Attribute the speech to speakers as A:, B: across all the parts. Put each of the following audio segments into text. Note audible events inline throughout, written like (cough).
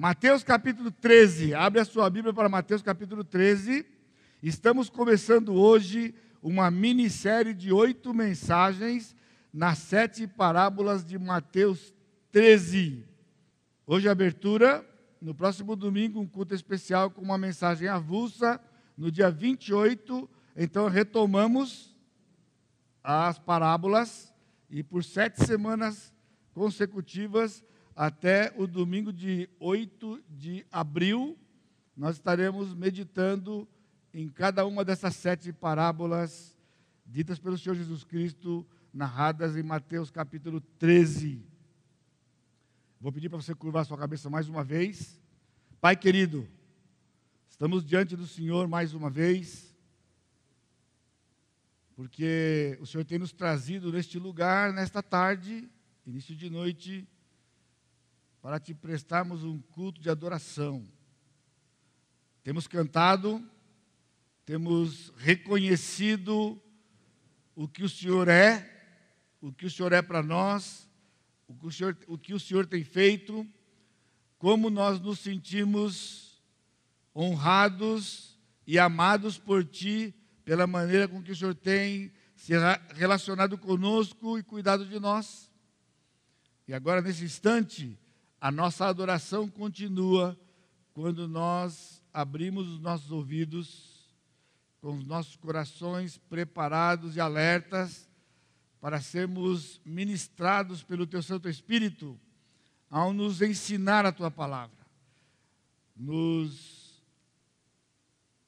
A: Mateus capítulo 13. Abre a sua Bíblia para Mateus capítulo 13. Estamos começando hoje uma minissérie de oito mensagens nas sete parábolas de Mateus 13. Hoje abertura, no próximo domingo, um culto especial com uma mensagem avulsa, no dia 28. Então retomamos as parábolas e por sete semanas consecutivas, até o domingo de 8 de abril, nós estaremos meditando em cada uma dessas sete parábolas ditas pelo Senhor Jesus Cristo, narradas em Mateus capítulo 13. Vou pedir para você curvar sua cabeça mais uma vez. Pai querido, estamos diante do Senhor mais uma vez, porque o Senhor tem nos trazido neste lugar, nesta tarde, início de noite, para te prestarmos um culto de adoração. Temos cantado, temos reconhecido o que o Senhor é, o que o Senhor é para nós, o que o, Senhor, o que o Senhor tem feito, como nós nos sentimos honrados e amados por Ti, pela maneira com que o Senhor tem se relacionado conosco e cuidado de nós. E agora, nesse instante, a nossa adoração continua quando nós abrimos os nossos ouvidos, com os nossos corações preparados e alertas para sermos ministrados pelo Teu Santo Espírito ao nos ensinar a Tua palavra, nos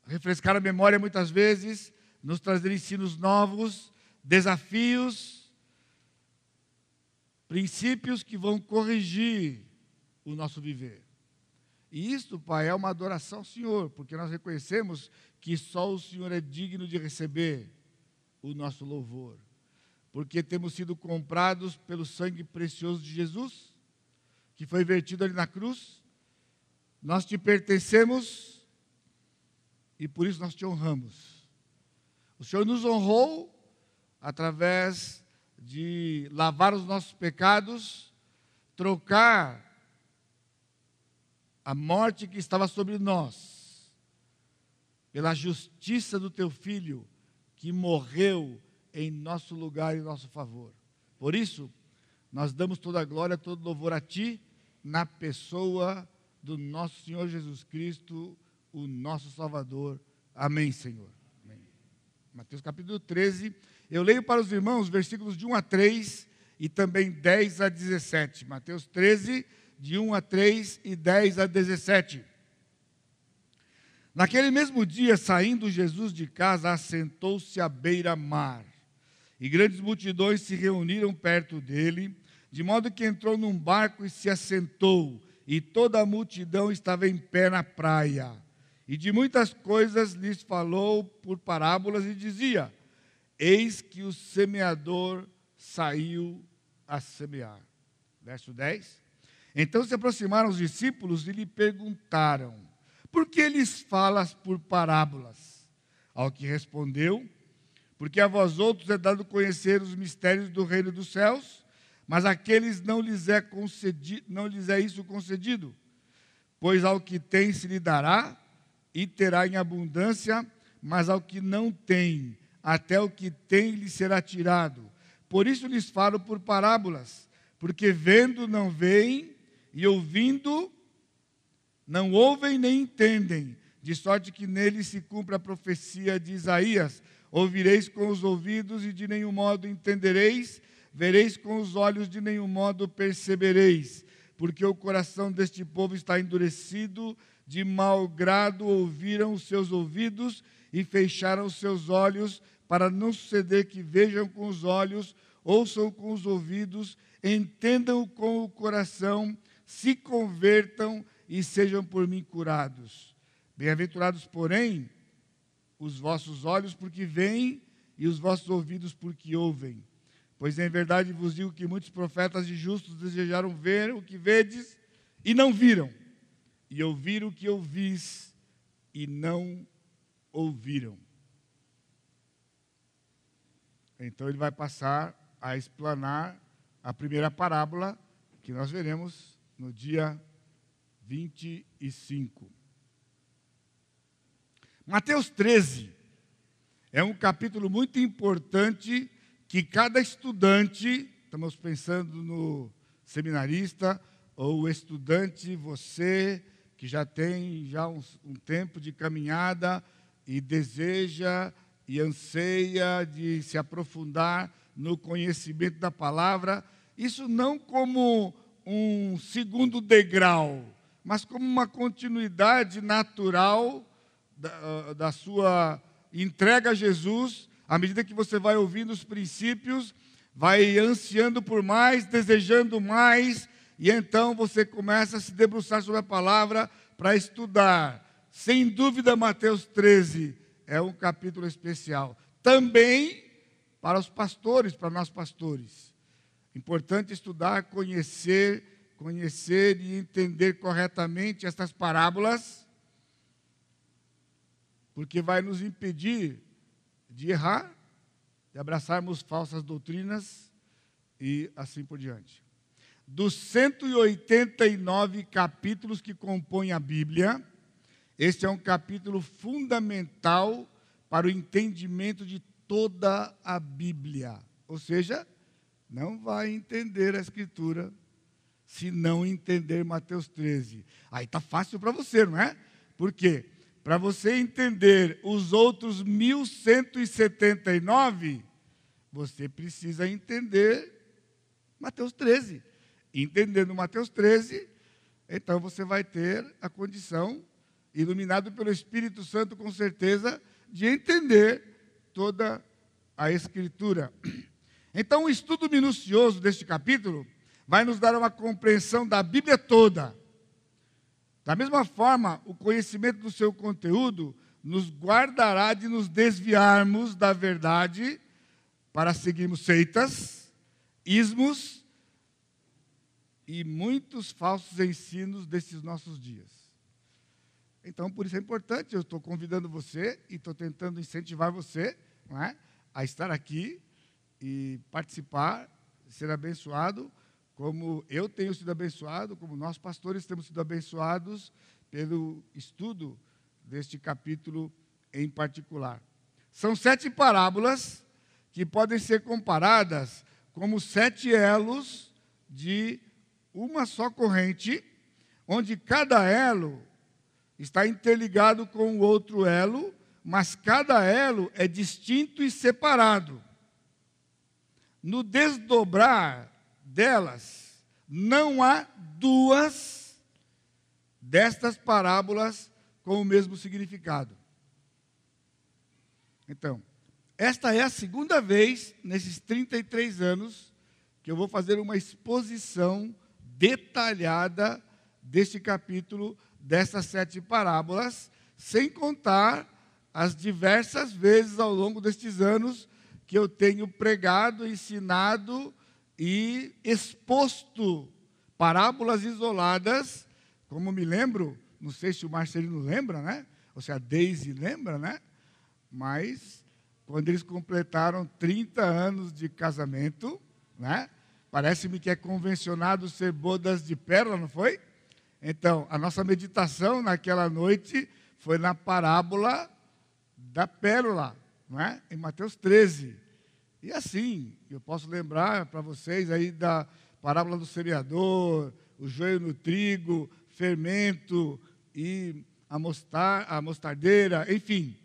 A: refrescar a memória muitas vezes, nos trazer ensinos novos, desafios princípios que vão corrigir o nosso viver. E isto, Pai, é uma adoração ao Senhor, porque nós reconhecemos que só o Senhor é digno de receber o nosso louvor. Porque temos sido comprados pelo sangue precioso de Jesus, que foi vertido ali na cruz. Nós te pertencemos e por isso nós te honramos. O Senhor nos honrou através de lavar os nossos pecados, trocar a morte que estava sobre nós, pela justiça do teu filho, que morreu em nosso lugar e em nosso favor. Por isso, nós damos toda a glória, todo louvor a ti, na pessoa do nosso Senhor Jesus Cristo, o nosso Salvador. Amém, Senhor. Amém. Mateus capítulo 13 eu leio para os irmãos versículos de 1 a 3 e também 10 a 17. Mateus 13, de 1 a 3 e 10 a 17. Naquele mesmo dia, saindo Jesus de casa, assentou-se à beira-mar. E grandes multidões se reuniram perto dele, de modo que entrou num barco e se assentou, e toda a multidão estava em pé na praia. E de muitas coisas lhes falou por parábolas e dizia: Eis que o semeador saiu a semear. Verso 10. Então se aproximaram os discípulos e lhe perguntaram: Por que lhes falas por parábolas? Ao que respondeu: Porque a vós outros é dado conhecer os mistérios do reino dos céus, mas àqueles não lhes é concedido, não lhes é isso concedido. Pois ao que tem se lhe dará e terá em abundância, mas ao que não tem, até o que tem lhe será tirado. Por isso lhes falo por parábolas, porque vendo não veem, e ouvindo não ouvem nem entendem, de sorte que nele se cumpre a profecia de Isaías: Ouvireis com os ouvidos e de nenhum modo entendereis, vereis com os olhos, de nenhum modo percebereis, porque o coração deste povo está endurecido, de mau grado ouviram os seus ouvidos e fecharam os seus olhos para não suceder que vejam com os olhos, ouçam com os ouvidos, entendam com o coração, se convertam e sejam por mim curados. Bem-aventurados, porém, os vossos olhos porque veem e os vossos ouvidos porque ouvem. Pois em verdade vos digo que muitos profetas e justos desejaram ver o que vedes e não viram, e ouvir o que ouvis e não ouviram. Então ele vai passar a explanar a primeira parábola que nós veremos no dia 25. Mateus 13 é um capítulo muito importante que cada estudante, estamos pensando no seminarista ou estudante, você que já tem já um, um tempo de caminhada e deseja e anseia de se aprofundar no conhecimento da palavra, isso não como um segundo degrau, mas como uma continuidade natural da, da sua entrega a Jesus, à medida que você vai ouvindo os princípios, vai ansiando por mais, desejando mais, e então você começa a se debruçar sobre a palavra para estudar. Sem dúvida, Mateus 13 é um capítulo especial. Também para os pastores, para nós pastores. Importante estudar, conhecer, conhecer e entender corretamente estas parábolas, porque vai nos impedir de errar, de abraçarmos falsas doutrinas e assim por diante. Dos 189 capítulos que compõem a Bíblia, este é um capítulo fundamental para o entendimento de toda a Bíblia. Ou seja, não vai entender a Escritura se não entender Mateus 13. Aí está fácil para você, não é? Por quê? Para você entender os outros 1179, você precisa entender Mateus 13. Entendendo Mateus 13, então você vai ter a condição iluminado pelo Espírito Santo, com certeza, de entender toda a Escritura. Então, o estudo minucioso deste capítulo vai nos dar uma compreensão da Bíblia toda. Da mesma forma, o conhecimento do seu conteúdo nos guardará de nos desviarmos da verdade para seguirmos seitas, ismos e muitos falsos ensinos desses nossos dias. Então, por isso é importante, eu estou convidando você e estou tentando incentivar você é? a estar aqui e participar, ser abençoado, como eu tenho sido abençoado, como nós pastores temos sido abençoados pelo estudo deste capítulo em particular. São sete parábolas que podem ser comparadas como sete elos de uma só corrente, onde cada elo está interligado com o outro elo, mas cada elo é distinto e separado. No desdobrar delas, não há duas destas parábolas com o mesmo significado. Então, esta é a segunda vez nesses 33 anos que eu vou fazer uma exposição detalhada deste capítulo dessas sete parábolas, sem contar as diversas vezes ao longo destes anos que eu tenho pregado, ensinado e exposto parábolas isoladas, como me lembro, não sei se o Marcelino lembra, né? Ou se a Deise lembra, né? Mas quando eles completaram 30 anos de casamento, né? Parece-me que é convencionado ser bodas de pérola, não foi? Então, a nossa meditação naquela noite foi na parábola da pérola, não é? em Mateus 13. E assim, eu posso lembrar para vocês aí da parábola do semeador, o joio no trigo, fermento e a, mostar, a mostardeira, enfim,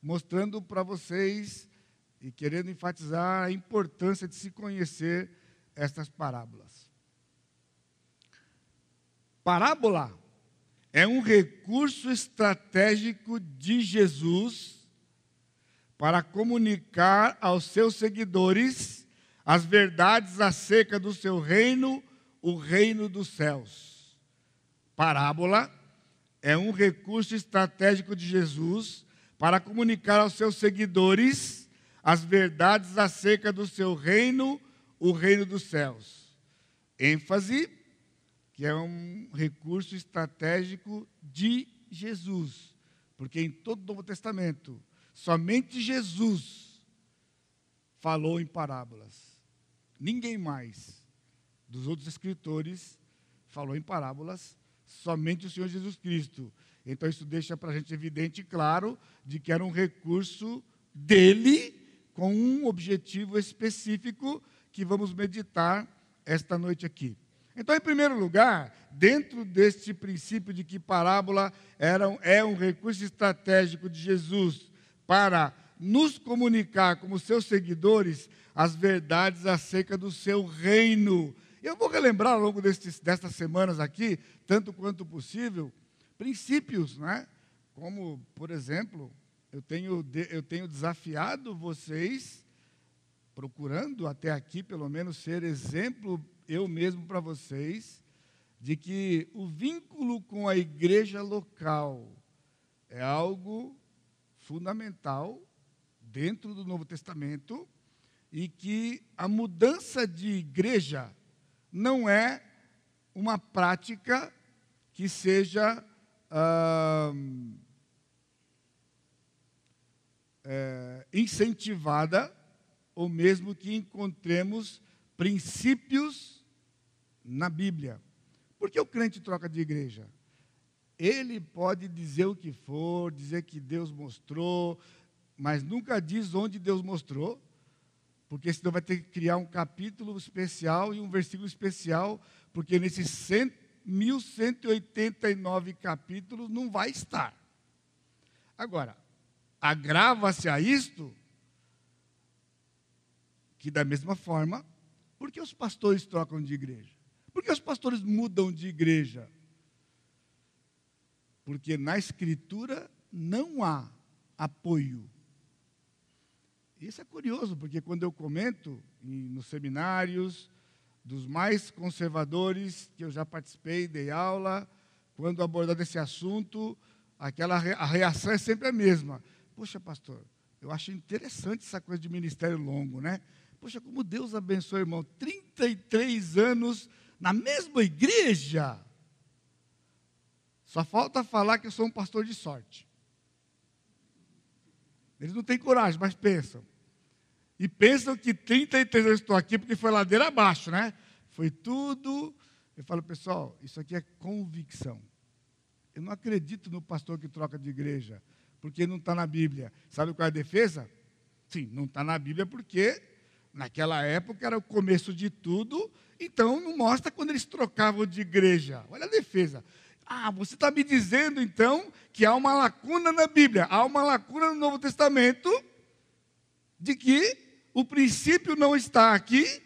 A: mostrando para vocês e querendo enfatizar a importância de se conhecer estas parábolas. Parábola é um recurso estratégico de Jesus para comunicar aos seus seguidores as verdades acerca do seu reino, o reino dos céus. Parábola é um recurso estratégico de Jesus para comunicar aos seus seguidores as verdades acerca do seu reino, o reino dos céus. ênfase que é um recurso estratégico de Jesus. Porque em todo o Novo Testamento, somente Jesus falou em parábolas. Ninguém mais dos outros escritores falou em parábolas, somente o Senhor Jesus Cristo. Então isso deixa para a gente evidente e claro de que era um recurso dele com um objetivo específico que vamos meditar esta noite aqui. Então, em primeiro lugar, dentro deste princípio de que parábola era, é um recurso estratégico de Jesus para nos comunicar como seus seguidores as verdades acerca do seu reino. Eu vou relembrar ao longo destes, destas semanas aqui, tanto quanto possível, princípios, né? como, por exemplo, eu tenho, eu tenho desafiado vocês, procurando até aqui, pelo menos, ser exemplo eu mesmo para vocês, de que o vínculo com a igreja local é algo fundamental dentro do Novo Testamento e que a mudança de igreja não é uma prática que seja ah, é, incentivada ou mesmo que encontremos princípios na Bíblia. Por que o crente troca de igreja? Ele pode dizer o que for, dizer que Deus mostrou, mas nunca diz onde Deus mostrou, porque senão vai ter que criar um capítulo especial e um versículo especial, porque nesses 100, 1189 capítulos não vai estar. Agora, agrava-se a isto que da mesma forma, por que os pastores trocam de igreja? Por que os pastores mudam de igreja? Porque na escritura não há apoio isso é curioso, porque quando eu comento em, nos seminários dos mais conservadores que eu já participei, dei aula, quando abordado esse assunto, aquela a reação é sempre a mesma. Poxa, pastor, eu acho interessante essa coisa de ministério longo, né? Poxa, como Deus abençoe, irmão. 33 anos na mesma igreja. Só falta falar que eu sou um pastor de sorte. Eles não têm coragem, mas pensam. E pensam que 33 anos estou aqui porque foi ladeira abaixo, né? Foi tudo. Eu falo, pessoal, isso aqui é convicção. Eu não acredito no pastor que troca de igreja, porque não está na Bíblia. Sabe qual é a defesa? Sim, não está na Bíblia porque naquela época era o começo de tudo, então não mostra quando eles trocavam de igreja. Olha a defesa. Ah, você está me dizendo então que há uma lacuna na Bíblia, há uma lacuna no Novo Testamento de que o princípio não está aqui,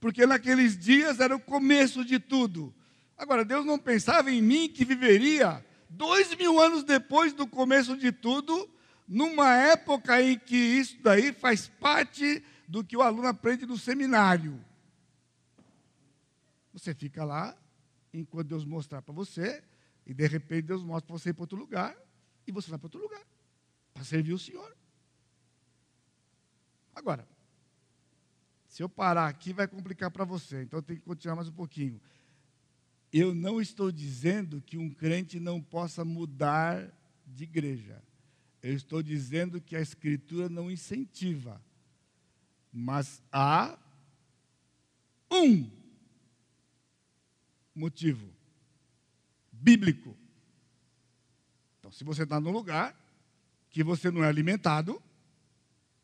A: porque naqueles dias era o começo de tudo. Agora, Deus não pensava em mim que viveria dois mil anos depois do começo de tudo, numa época em que isso daí faz parte do que o aluno aprende no seminário. Você fica lá enquanto Deus mostrar para você, e de repente Deus mostra para você ir para outro lugar, e você vai para outro lugar, para servir o Senhor. Agora, se eu parar aqui, vai complicar para você, então tenho que continuar mais um pouquinho. Eu não estou dizendo que um crente não possa mudar de igreja. Eu estou dizendo que a Escritura não incentiva. Mas há um motivo bíblico. Então, se você está num lugar que você não é alimentado,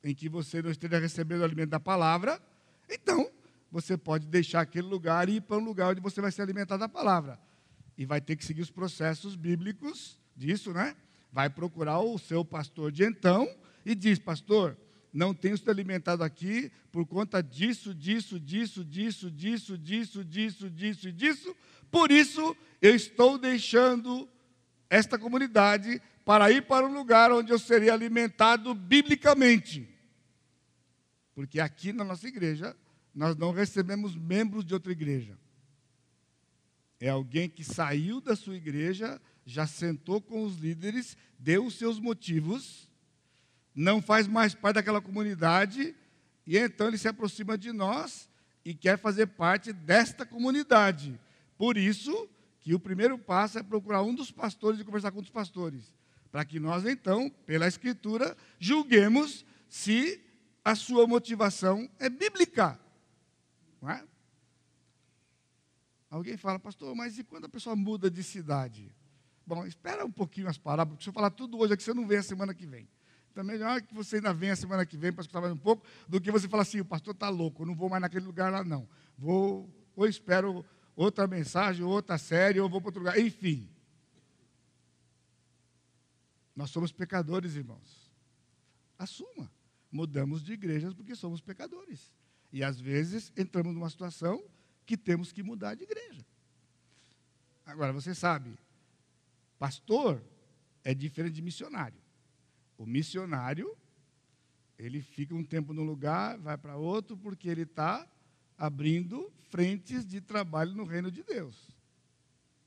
A: em que você não esteja recebendo o alimento da palavra, então você pode deixar aquele lugar e ir para um lugar onde você vai ser alimentado da palavra. E vai ter que seguir os processos bíblicos disso, né? Vai procurar o seu pastor de então e diz: Pastor, não tenho sido alimentado aqui por conta disso, disso, disso, disso, disso, disso, disso, disso e disso. Por isso, eu estou deixando esta comunidade para ir para um lugar onde eu seria alimentado biblicamente. Porque aqui na nossa igreja, nós não recebemos membros de outra igreja. É alguém que saiu da sua igreja, já sentou com os líderes, deu os seus motivos não faz mais parte daquela comunidade, e então ele se aproxima de nós e quer fazer parte desta comunidade. Por isso que o primeiro passo é procurar um dos pastores e conversar com os pastores, para que nós então, pela escritura, julguemos se a sua motivação é bíblica. Não é? Alguém fala, pastor, mas e quando a pessoa muda de cidade? Bom, espera um pouquinho as parábolas, porque se eu falar tudo hoje aqui, você não vem a semana que vem. Então, melhor que você ainda venha semana que vem para escutar mais um pouco, do que você falar assim, o pastor está louco, eu não vou mais naquele lugar lá, não. Vou, ou espero outra mensagem, outra série, ou vou para outro lugar. Enfim. Nós somos pecadores, irmãos. Assuma. Mudamos de igrejas porque somos pecadores. E às vezes entramos numa situação que temos que mudar de igreja. Agora, você sabe, pastor é diferente de missionário. O missionário, ele fica um tempo num lugar, vai para outro, porque ele está abrindo frentes de trabalho no reino de Deus.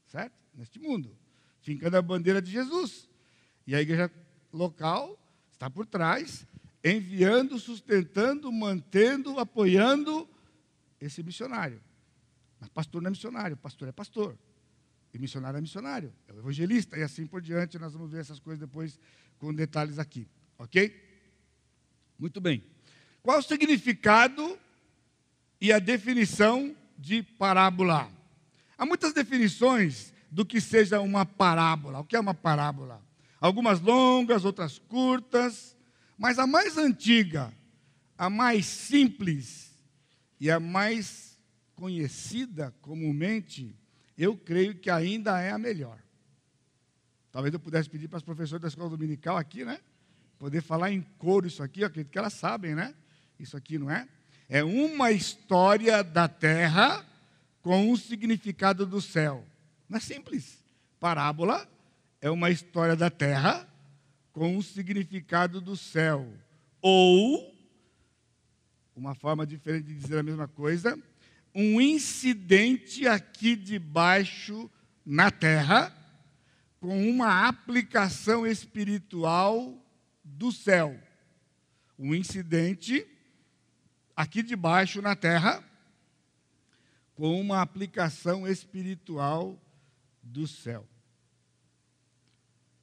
A: Certo? Neste mundo. Fincando a bandeira de Jesus. E a igreja local está por trás, enviando, sustentando, mantendo, apoiando esse missionário. Mas pastor não é missionário, pastor é pastor. E missionário é missionário, é o evangelista, e assim por diante. Nós vamos ver essas coisas depois com detalhes aqui, ok? Muito bem. Qual o significado e a definição de parábola? Há muitas definições do que seja uma parábola. O que é uma parábola? Algumas longas, outras curtas, mas a mais antiga, a mais simples e a mais conhecida comumente, eu creio que ainda é a melhor. Talvez eu pudesse pedir para as professoras da escola dominical aqui, né? Poder falar em coro isso aqui, eu acredito que elas sabem, né? Isso aqui não é? É uma história da terra com um significado do céu. Não é simples. Parábola é uma história da terra com um significado do céu. Ou, uma forma diferente de dizer a mesma coisa, um incidente aqui debaixo na terra, com uma aplicação espiritual do céu. Um incidente aqui debaixo na terra, com uma aplicação espiritual do céu.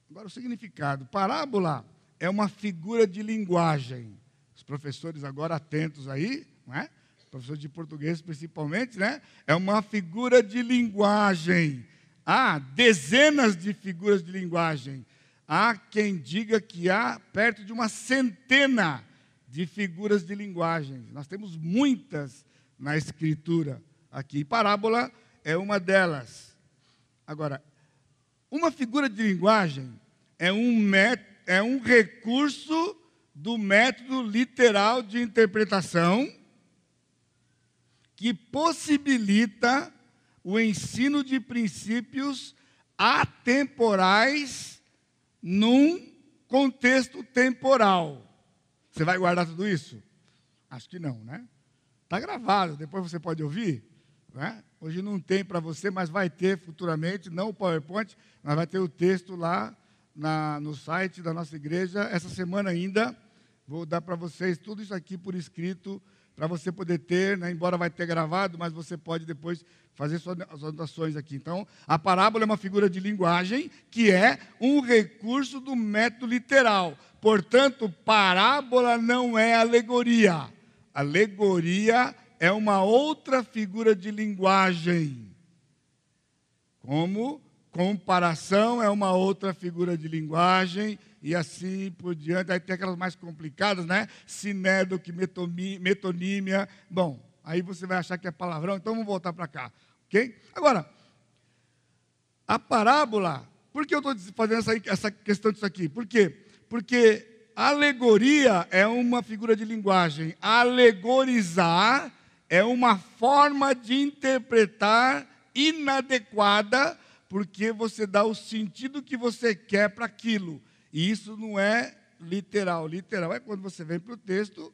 A: Agora, o significado: parábola é uma figura de linguagem. Os professores agora atentos aí, não é? Professor de português principalmente, né? É uma figura de linguagem. Há dezenas de figuras de linguagem. Há quem diga que há perto de uma centena de figuras de linguagem. Nós temos muitas na Escritura aqui. Parábola é uma delas. Agora, uma figura de linguagem é um, met, é um recurso do método literal de interpretação que possibilita o ensino de princípios atemporais num contexto temporal. Você vai guardar tudo isso? Acho que não, né? Está gravado, depois você pode ouvir. Né? Hoje não tem para você, mas vai ter futuramente, não o PowerPoint, mas vai ter o texto lá na, no site da nossa igreja. Essa semana ainda, vou dar para vocês tudo isso aqui por escrito para você poder ter, né, embora vai ter gravado, mas você pode depois fazer suas anotações aqui. Então, a parábola é uma figura de linguagem que é um recurso do método literal. Portanto, parábola não é alegoria. Alegoria é uma outra figura de linguagem. Como comparação é uma outra figura de linguagem e assim por diante. Aí tem aquelas mais complicadas, né? Sinédoque, metonímia. Bom, aí você vai achar que é palavrão, então vamos voltar para cá, ok? Agora, a parábola, por que eu estou fazendo essa, essa questão disso aqui? Por quê? Porque alegoria é uma figura de linguagem. Alegorizar é uma forma de interpretar inadequada, porque você dá o sentido que você quer para aquilo. E isso não é literal. Literal é quando você vem para o texto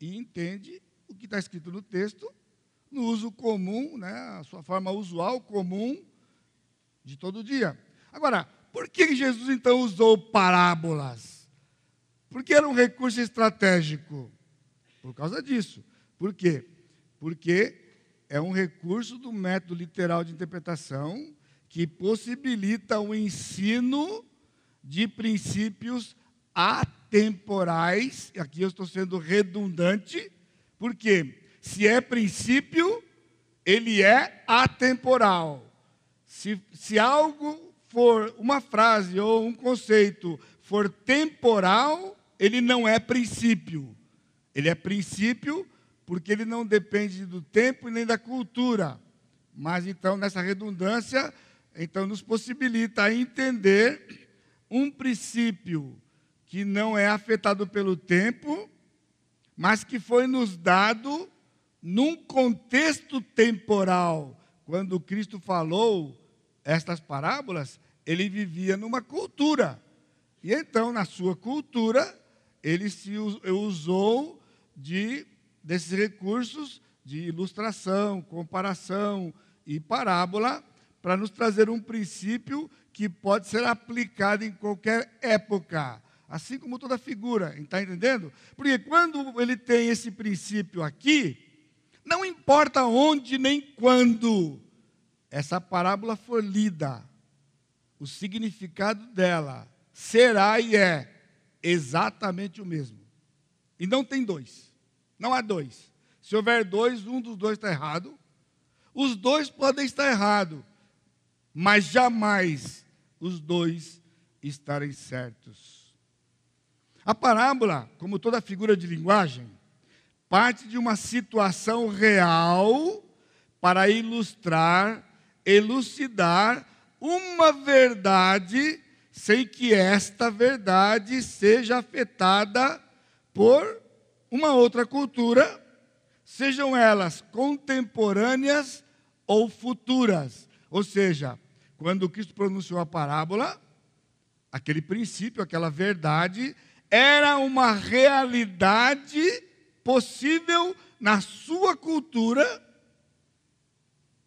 A: e entende o que está escrito no texto, no uso comum, né, a sua forma usual, comum, de todo dia. Agora, por que Jesus então usou parábolas? Porque era um recurso estratégico. Por causa disso. Por quê? Porque é um recurso do método literal de interpretação que possibilita o ensino de princípios atemporais. Aqui eu estou sendo redundante, porque se é princípio, ele é atemporal. Se, se algo for uma frase ou um conceito for temporal, ele não é princípio. Ele é princípio porque ele não depende do tempo nem da cultura. Mas então, nessa redundância, então nos possibilita entender um princípio que não é afetado pelo tempo, mas que foi nos dado num contexto temporal. Quando Cristo falou estas parábolas, ele vivia numa cultura. E então, na sua cultura, ele se usou de desses recursos de ilustração, comparação e parábola para nos trazer um princípio que pode ser aplicado em qualquer época, assim como toda figura, está entendendo? Porque quando ele tem esse princípio aqui, não importa onde nem quando essa parábola for lida, o significado dela será e é exatamente o mesmo. E não tem dois. Não há dois. Se houver dois, um dos dois está errado. Os dois podem estar errados, mas jamais os dois estarem certos. A parábola, como toda figura de linguagem, parte de uma situação real para ilustrar, elucidar uma verdade sem que esta verdade seja afetada por uma outra cultura, sejam elas contemporâneas ou futuras. Ou seja, quando Cristo pronunciou a parábola, aquele princípio, aquela verdade, era uma realidade possível na sua cultura,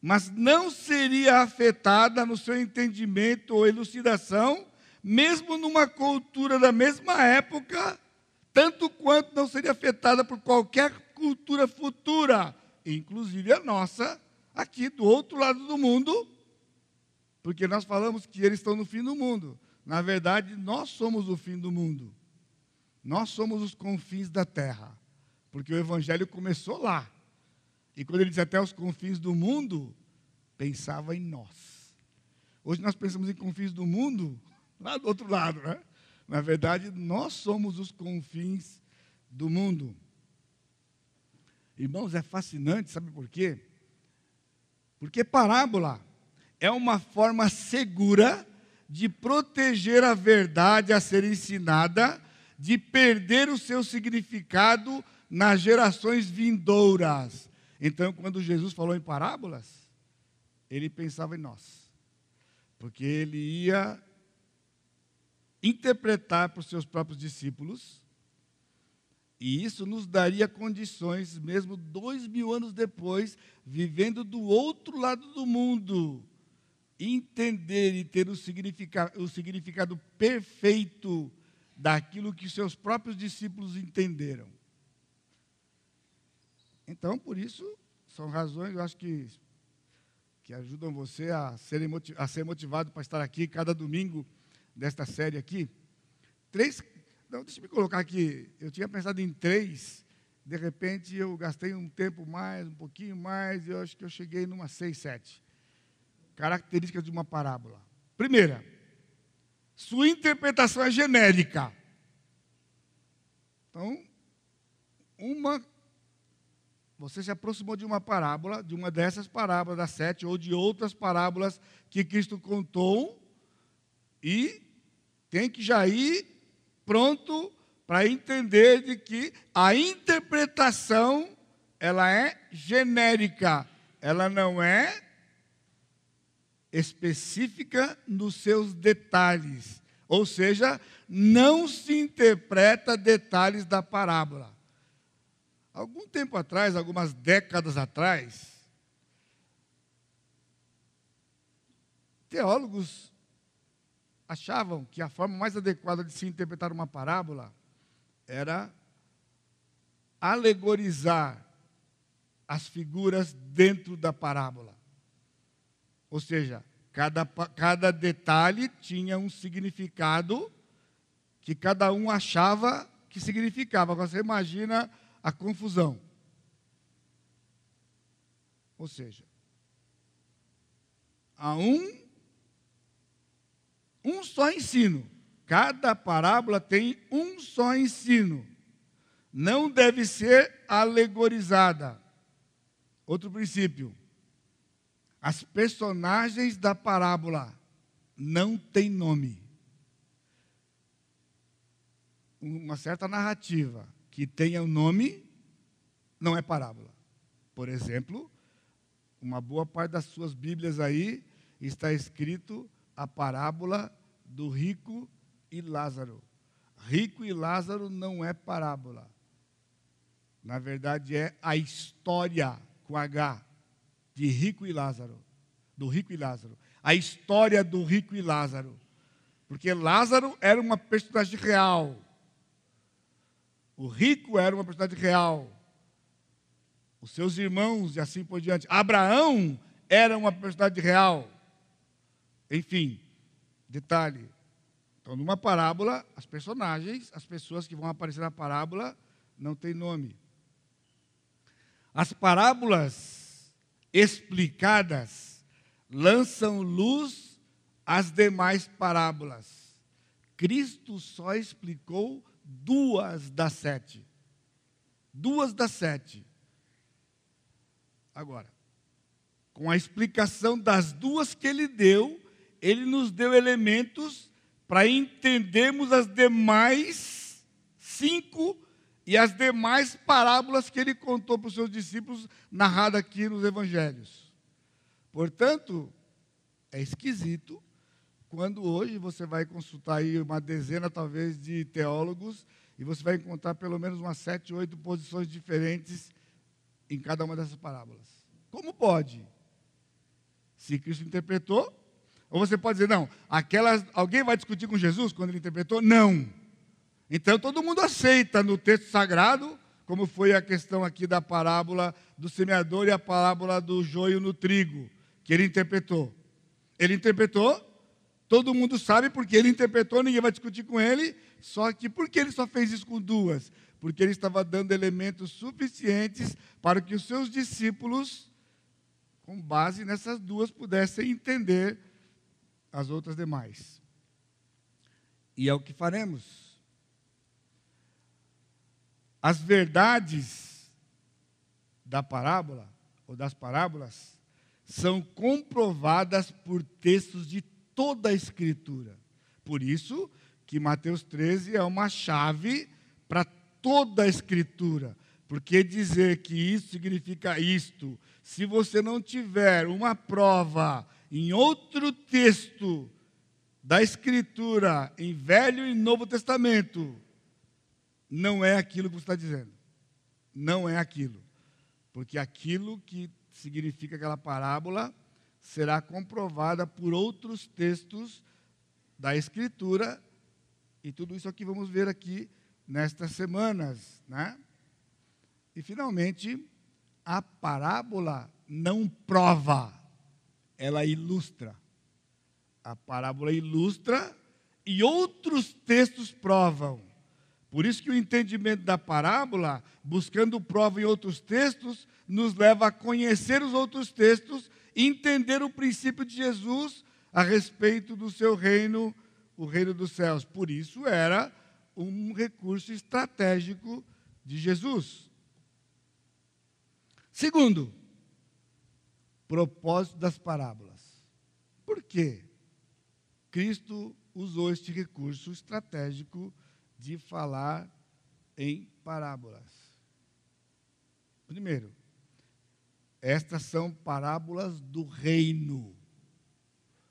A: mas não seria afetada no seu entendimento ou elucidação mesmo numa cultura da mesma época, tanto quanto não seria afetada por qualquer cultura futura, inclusive a nossa, aqui do outro lado do mundo, porque nós falamos que eles estão no fim do mundo. Na verdade, nós somos o fim do mundo. Nós somos os confins da terra, porque o evangelho começou lá. E quando ele diz até os confins do mundo, pensava em nós. Hoje nós pensamos em confins do mundo, (laughs) lá do outro lado, né? Na verdade, nós somos os confins do mundo. Irmãos, é fascinante, sabe por quê? Porque parábola é uma forma segura de proteger a verdade a ser ensinada, de perder o seu significado nas gerações vindouras. Então, quando Jesus falou em parábolas, ele pensava em nós, porque ele ia interpretar para os seus próprios discípulos, e isso nos daria condições, mesmo dois mil anos depois, vivendo do outro lado do mundo, entender e ter o significado, o significado perfeito daquilo que seus próprios discípulos entenderam. Então, por isso, são razões, eu acho que, que ajudam você a, ser, a ser motivado para estar aqui cada domingo desta série aqui. Três. Não, deixa eu me colocar aqui. Eu tinha pensado em três. De repente eu gastei um tempo mais, um pouquinho mais, e eu acho que eu cheguei numa seis, sete. Características de uma parábola. Primeira, sua interpretação é genérica. Então, uma você se aproximou de uma parábola, de uma dessas parábolas das sete, ou de outras parábolas que Cristo contou, e tem que já ir pronto para entender de que a interpretação ela é genérica, ela não é específica nos seus detalhes. Ou seja, não se interpreta detalhes da parábola. Algum tempo atrás, algumas décadas atrás, teólogos achavam que a forma mais adequada de se interpretar uma parábola era alegorizar as figuras dentro da parábola. Ou seja, cada, cada detalhe tinha um significado que cada um achava que significava. Agora você imagina a confusão. Ou seja, há um, um só ensino. Cada parábola tem um só ensino. Não deve ser alegorizada. Outro princípio. As personagens da parábola não têm nome. Uma certa narrativa que tenha um nome não é parábola. Por exemplo, uma boa parte das suas Bíblias aí está escrito a parábola do rico e Lázaro. Rico e Lázaro não é parábola. Na verdade, é a história com H de rico e Lázaro. Do rico e Lázaro. A história do rico e Lázaro. Porque Lázaro era uma personagem real. O rico era uma personagem real os seus irmãos e assim por diante. Abraão era uma personalidade real. Enfim, detalhe. Então, numa parábola, as personagens, as pessoas que vão aparecer na parábola, não têm nome. As parábolas explicadas lançam luz às demais parábolas. Cristo só explicou duas das sete. Duas das sete. Agora, com a explicação das duas que ele deu, ele nos deu elementos para entendermos as demais cinco e as demais parábolas que ele contou para os seus discípulos, narrada aqui nos evangelhos. Portanto, é esquisito quando hoje você vai consultar aí uma dezena, talvez, de teólogos, e você vai encontrar pelo menos umas sete, oito posições diferentes em cada uma dessas parábolas. Como pode? Se Cristo interpretou, ou você pode dizer, não, aquelas, alguém vai discutir com Jesus quando ele interpretou? Não. Então todo mundo aceita no texto sagrado, como foi a questão aqui da parábola do semeador e a parábola do joio no trigo, que ele interpretou. Ele interpretou, todo mundo sabe porque ele interpretou, ninguém vai discutir com ele, só que por que ele só fez isso com duas? porque ele estava dando elementos suficientes para que os seus discípulos, com base nessas duas, pudessem entender as outras demais. E é o que faremos. As verdades da parábola, ou das parábolas, são comprovadas por textos de toda a Escritura. Por isso que Mateus 13 é uma chave para toda a Escritura. Porque dizer que isso significa isto, se você não tiver uma prova em outro texto da Escritura, em Velho e Novo Testamento, não é aquilo que você está dizendo. Não é aquilo. Porque aquilo que significa aquela parábola será comprovada por outros textos da Escritura, e tudo isso aqui vamos ver aqui nestas semanas, né? E finalmente, a parábola não prova, ela ilustra. A parábola ilustra e outros textos provam. Por isso que o entendimento da parábola, buscando prova em outros textos, nos leva a conhecer os outros textos entender o princípio de Jesus a respeito do seu reino, o reino dos céus. Por isso era um recurso estratégico de Jesus. Segundo, propósito das parábolas. Por quê? Cristo usou este recurso estratégico de falar em parábolas. Primeiro, estas são parábolas do reino.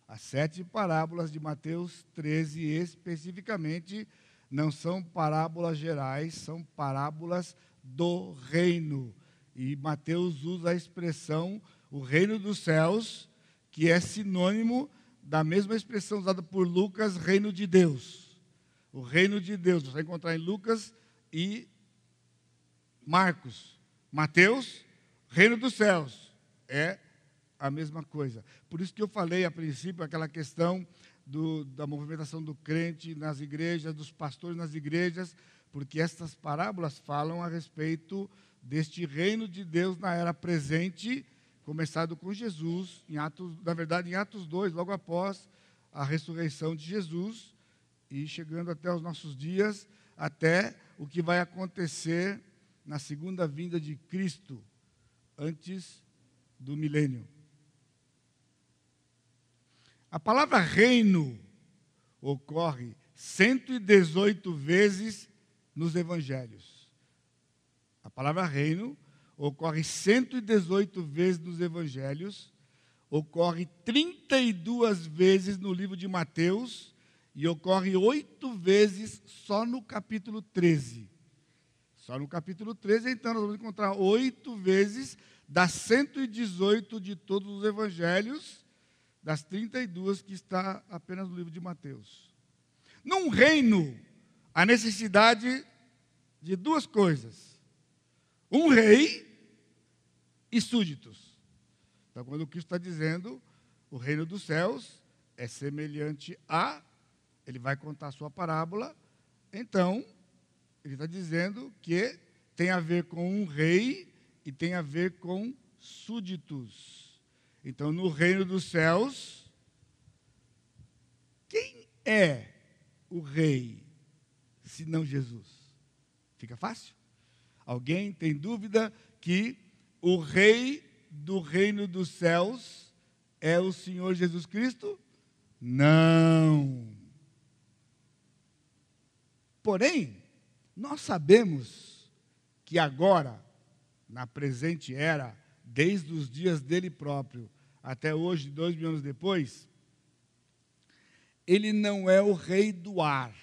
A: As sete parábolas de Mateus 13, especificamente, não são parábolas gerais, são parábolas do reino. E Mateus usa a expressão o reino dos céus, que é sinônimo da mesma expressão usada por Lucas, reino de Deus. O reino de Deus, você vai encontrar em Lucas e Marcos. Mateus, reino dos céus. É a mesma coisa. Por isso que eu falei a princípio aquela questão do, da movimentação do crente nas igrejas, dos pastores nas igrejas, porque estas parábolas falam a respeito deste reino de Deus na era presente, começado com Jesus, em Atos, na verdade em Atos 2, logo após a ressurreição de Jesus, e chegando até os nossos dias, até o que vai acontecer na segunda vinda de Cristo, antes do milênio. A palavra reino ocorre 118 vezes nos evangelhos. A palavra reino ocorre 118 vezes nos evangelhos, ocorre 32 vezes no livro de Mateus e ocorre oito vezes só no capítulo 13. Só no capítulo 13, então, nós vamos encontrar oito vezes das 118 de todos os evangelhos, das 32 que está apenas no livro de Mateus. Num reino, a necessidade de duas coisas: um rei e súditos. Então, quando Cristo está dizendo o reino dos céus é semelhante a, ele vai contar a sua parábola, então, ele está dizendo que tem a ver com um rei e tem a ver com súditos. Então, no reino dos céus, quem é o rei, se não Jesus? Fica fácil? Alguém tem dúvida que o rei do reino dos céus é o Senhor Jesus Cristo? Não. Porém, nós sabemos que agora, na presente era, desde os dias dele próprio até hoje, dois mil anos depois, ele não é o rei do ar,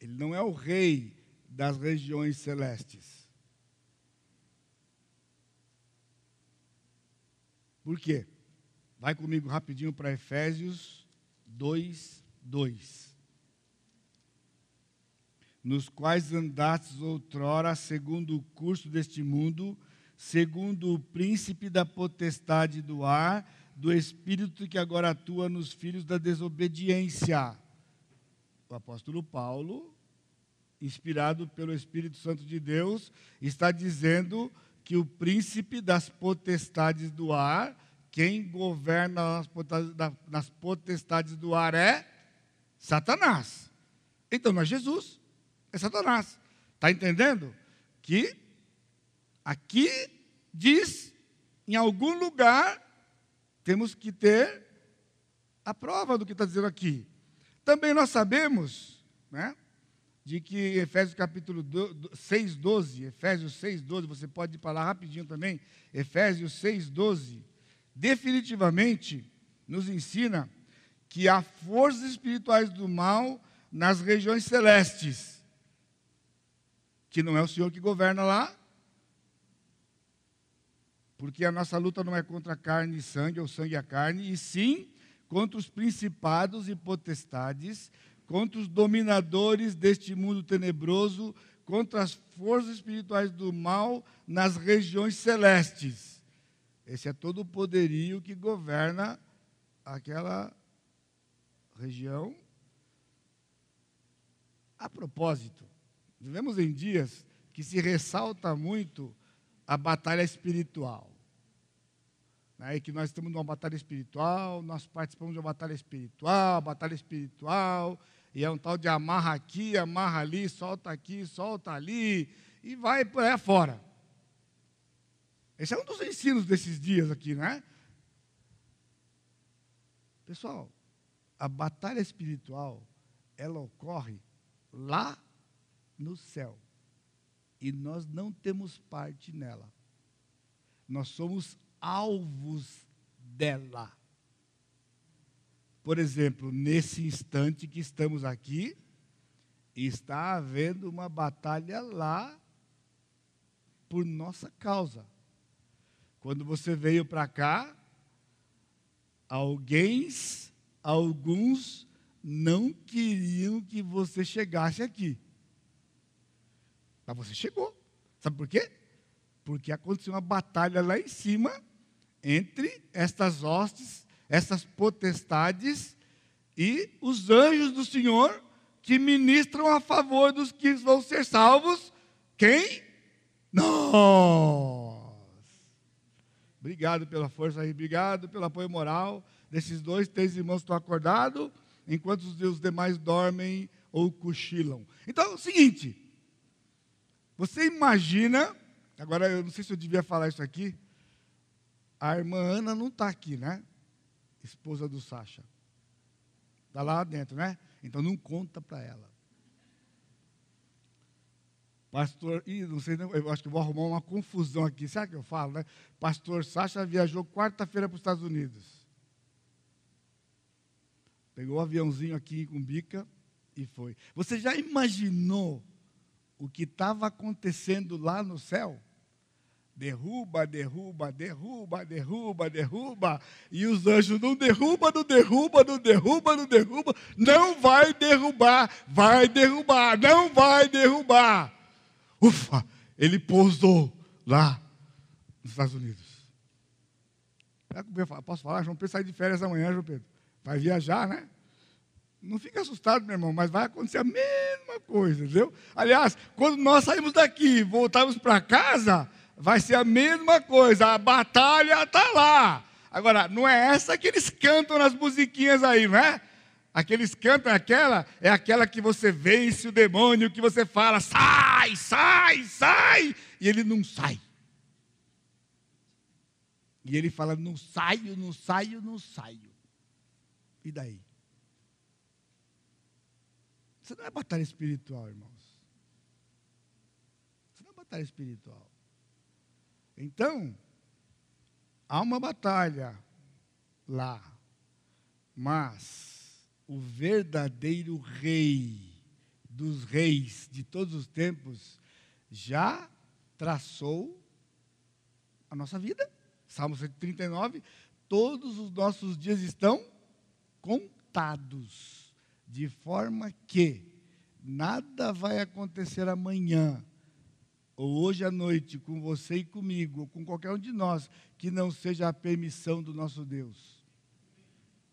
A: ele não é o rei das regiões celestes. Por quê? Vai comigo rapidinho para Efésios 2, 2. Nos quais andastes outrora, segundo o curso deste mundo, segundo o príncipe da potestade do ar, do espírito que agora atua nos filhos da desobediência. O apóstolo Paulo, inspirado pelo Espírito Santo de Deus, está dizendo que o príncipe das potestades do ar, quem governa nas potestades do ar é Satanás. Então não é Jesus, é Satanás. Está entendendo? Que aqui diz, em algum lugar, temos que ter a prova do que está dizendo aqui. Também nós sabemos, né? de que Efésios capítulo 6, 12, Efésios 6, 12, você pode lá rapidinho também, Efésios 6, 12, definitivamente nos ensina que há forças espirituais do mal nas regiões celestes, que não é o Senhor que governa lá, porque a nossa luta não é contra carne e sangue, ou sangue e a carne, e sim contra os principados e potestades, contra os dominadores deste mundo tenebroso, contra as forças espirituais do mal nas regiões celestes. Esse é todo o poderio que governa aquela região. A propósito, vivemos em dias que se ressalta muito a batalha espiritual. Né? E que nós estamos numa batalha espiritual, nós participamos de uma batalha espiritual, batalha espiritual, e é um tal de amarra aqui, amarra ali, solta aqui, solta ali, e vai por aí afora. Esse é um dos ensinos desses dias aqui, né? Pessoal, a batalha espiritual, ela ocorre lá no céu. E nós não temos parte nela. Nós somos alvos dela. Por exemplo, nesse instante que estamos aqui, está havendo uma batalha lá por nossa causa. Quando você veio para cá, alguém, alguns não queriam que você chegasse aqui. Mas você chegou. Sabe por quê? Porque aconteceu uma batalha lá em cima entre estas hostes essas potestades e os anjos do Senhor que ministram a favor dos que vão ser salvos. Quem? Nós. Obrigado pela força aí, obrigado pelo apoio moral desses dois, três irmãos estão acordados, enquanto os demais dormem ou cochilam. Então é o seguinte: você imagina, agora eu não sei se eu devia falar isso aqui, a irmã Ana não está aqui, né? Esposa do Sacha. Está lá dentro, né? Então não conta para ela. Pastor, ih, não sei, eu acho que vou arrumar uma confusão aqui. Sabe o que eu falo, né? Pastor Sacha viajou quarta-feira para os Estados Unidos. Pegou o um aviãozinho aqui com bica e foi. Você já imaginou o que estava acontecendo lá no céu? Derruba, derruba, derruba, derruba, derruba. E os anjos não derruba, não derruba, não derruba, não derruba. Não vai derrubar, vai derrubar, não vai derrubar. Ufa, ele pousou lá nos Estados Unidos. Posso falar? João Pedro sai de férias amanhã, João Pedro. Vai viajar, né? Não fica assustado, meu irmão, mas vai acontecer a mesma coisa, entendeu? Aliás, quando nós saímos daqui e voltarmos para casa, vai ser a mesma coisa, a batalha está lá. Agora, não é essa que eles cantam nas musiquinhas aí, não é? Aqueles cantam aquela, é aquela que você vence o demônio, que você fala, sai, sai, sai, e ele não sai. E ele fala, não saio, não saio, não saio. E daí? Isso não é batalha espiritual, irmãos. Isso não é batalha espiritual. Então, há uma batalha lá, mas o verdadeiro rei dos reis de todos os tempos já traçou a nossa vida. Salmo 139, todos os nossos dias estão contados de forma que nada vai acontecer amanhã, ou hoje à noite, com você e comigo, ou com qualquer um de nós, que não seja a permissão do nosso Deus.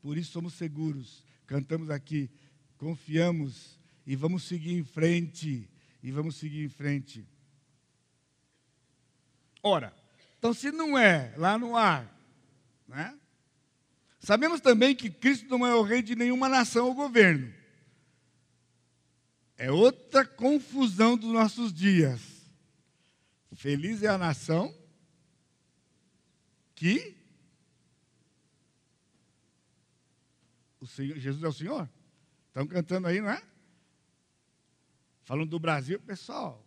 A: Por isso somos seguros, cantamos aqui, confiamos e vamos seguir em frente, e vamos seguir em frente. Ora, então se não é lá no ar, né? Sabemos também que Cristo não é o rei de nenhuma nação ou governo. É outra confusão dos nossos dias. Feliz é a nação que o Senhor, Jesus é o Senhor. Estão cantando aí, não é? Falando do Brasil, pessoal,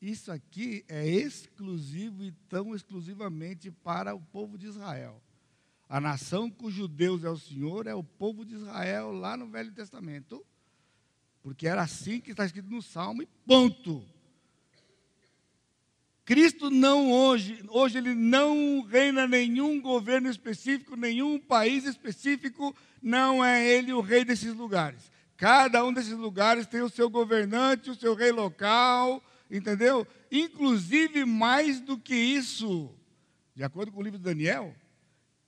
A: isso aqui é exclusivo e tão exclusivamente para o povo de Israel. A nação cujo Deus é o Senhor é o povo de Israel lá no Velho Testamento, porque era assim que está escrito no Salmo e ponto. Cristo não hoje, hoje ele não reina nenhum governo específico, nenhum país específico, não é ele o rei desses lugares. Cada um desses lugares tem o seu governante, o seu rei local, entendeu? Inclusive mais do que isso, de acordo com o livro de Daniel,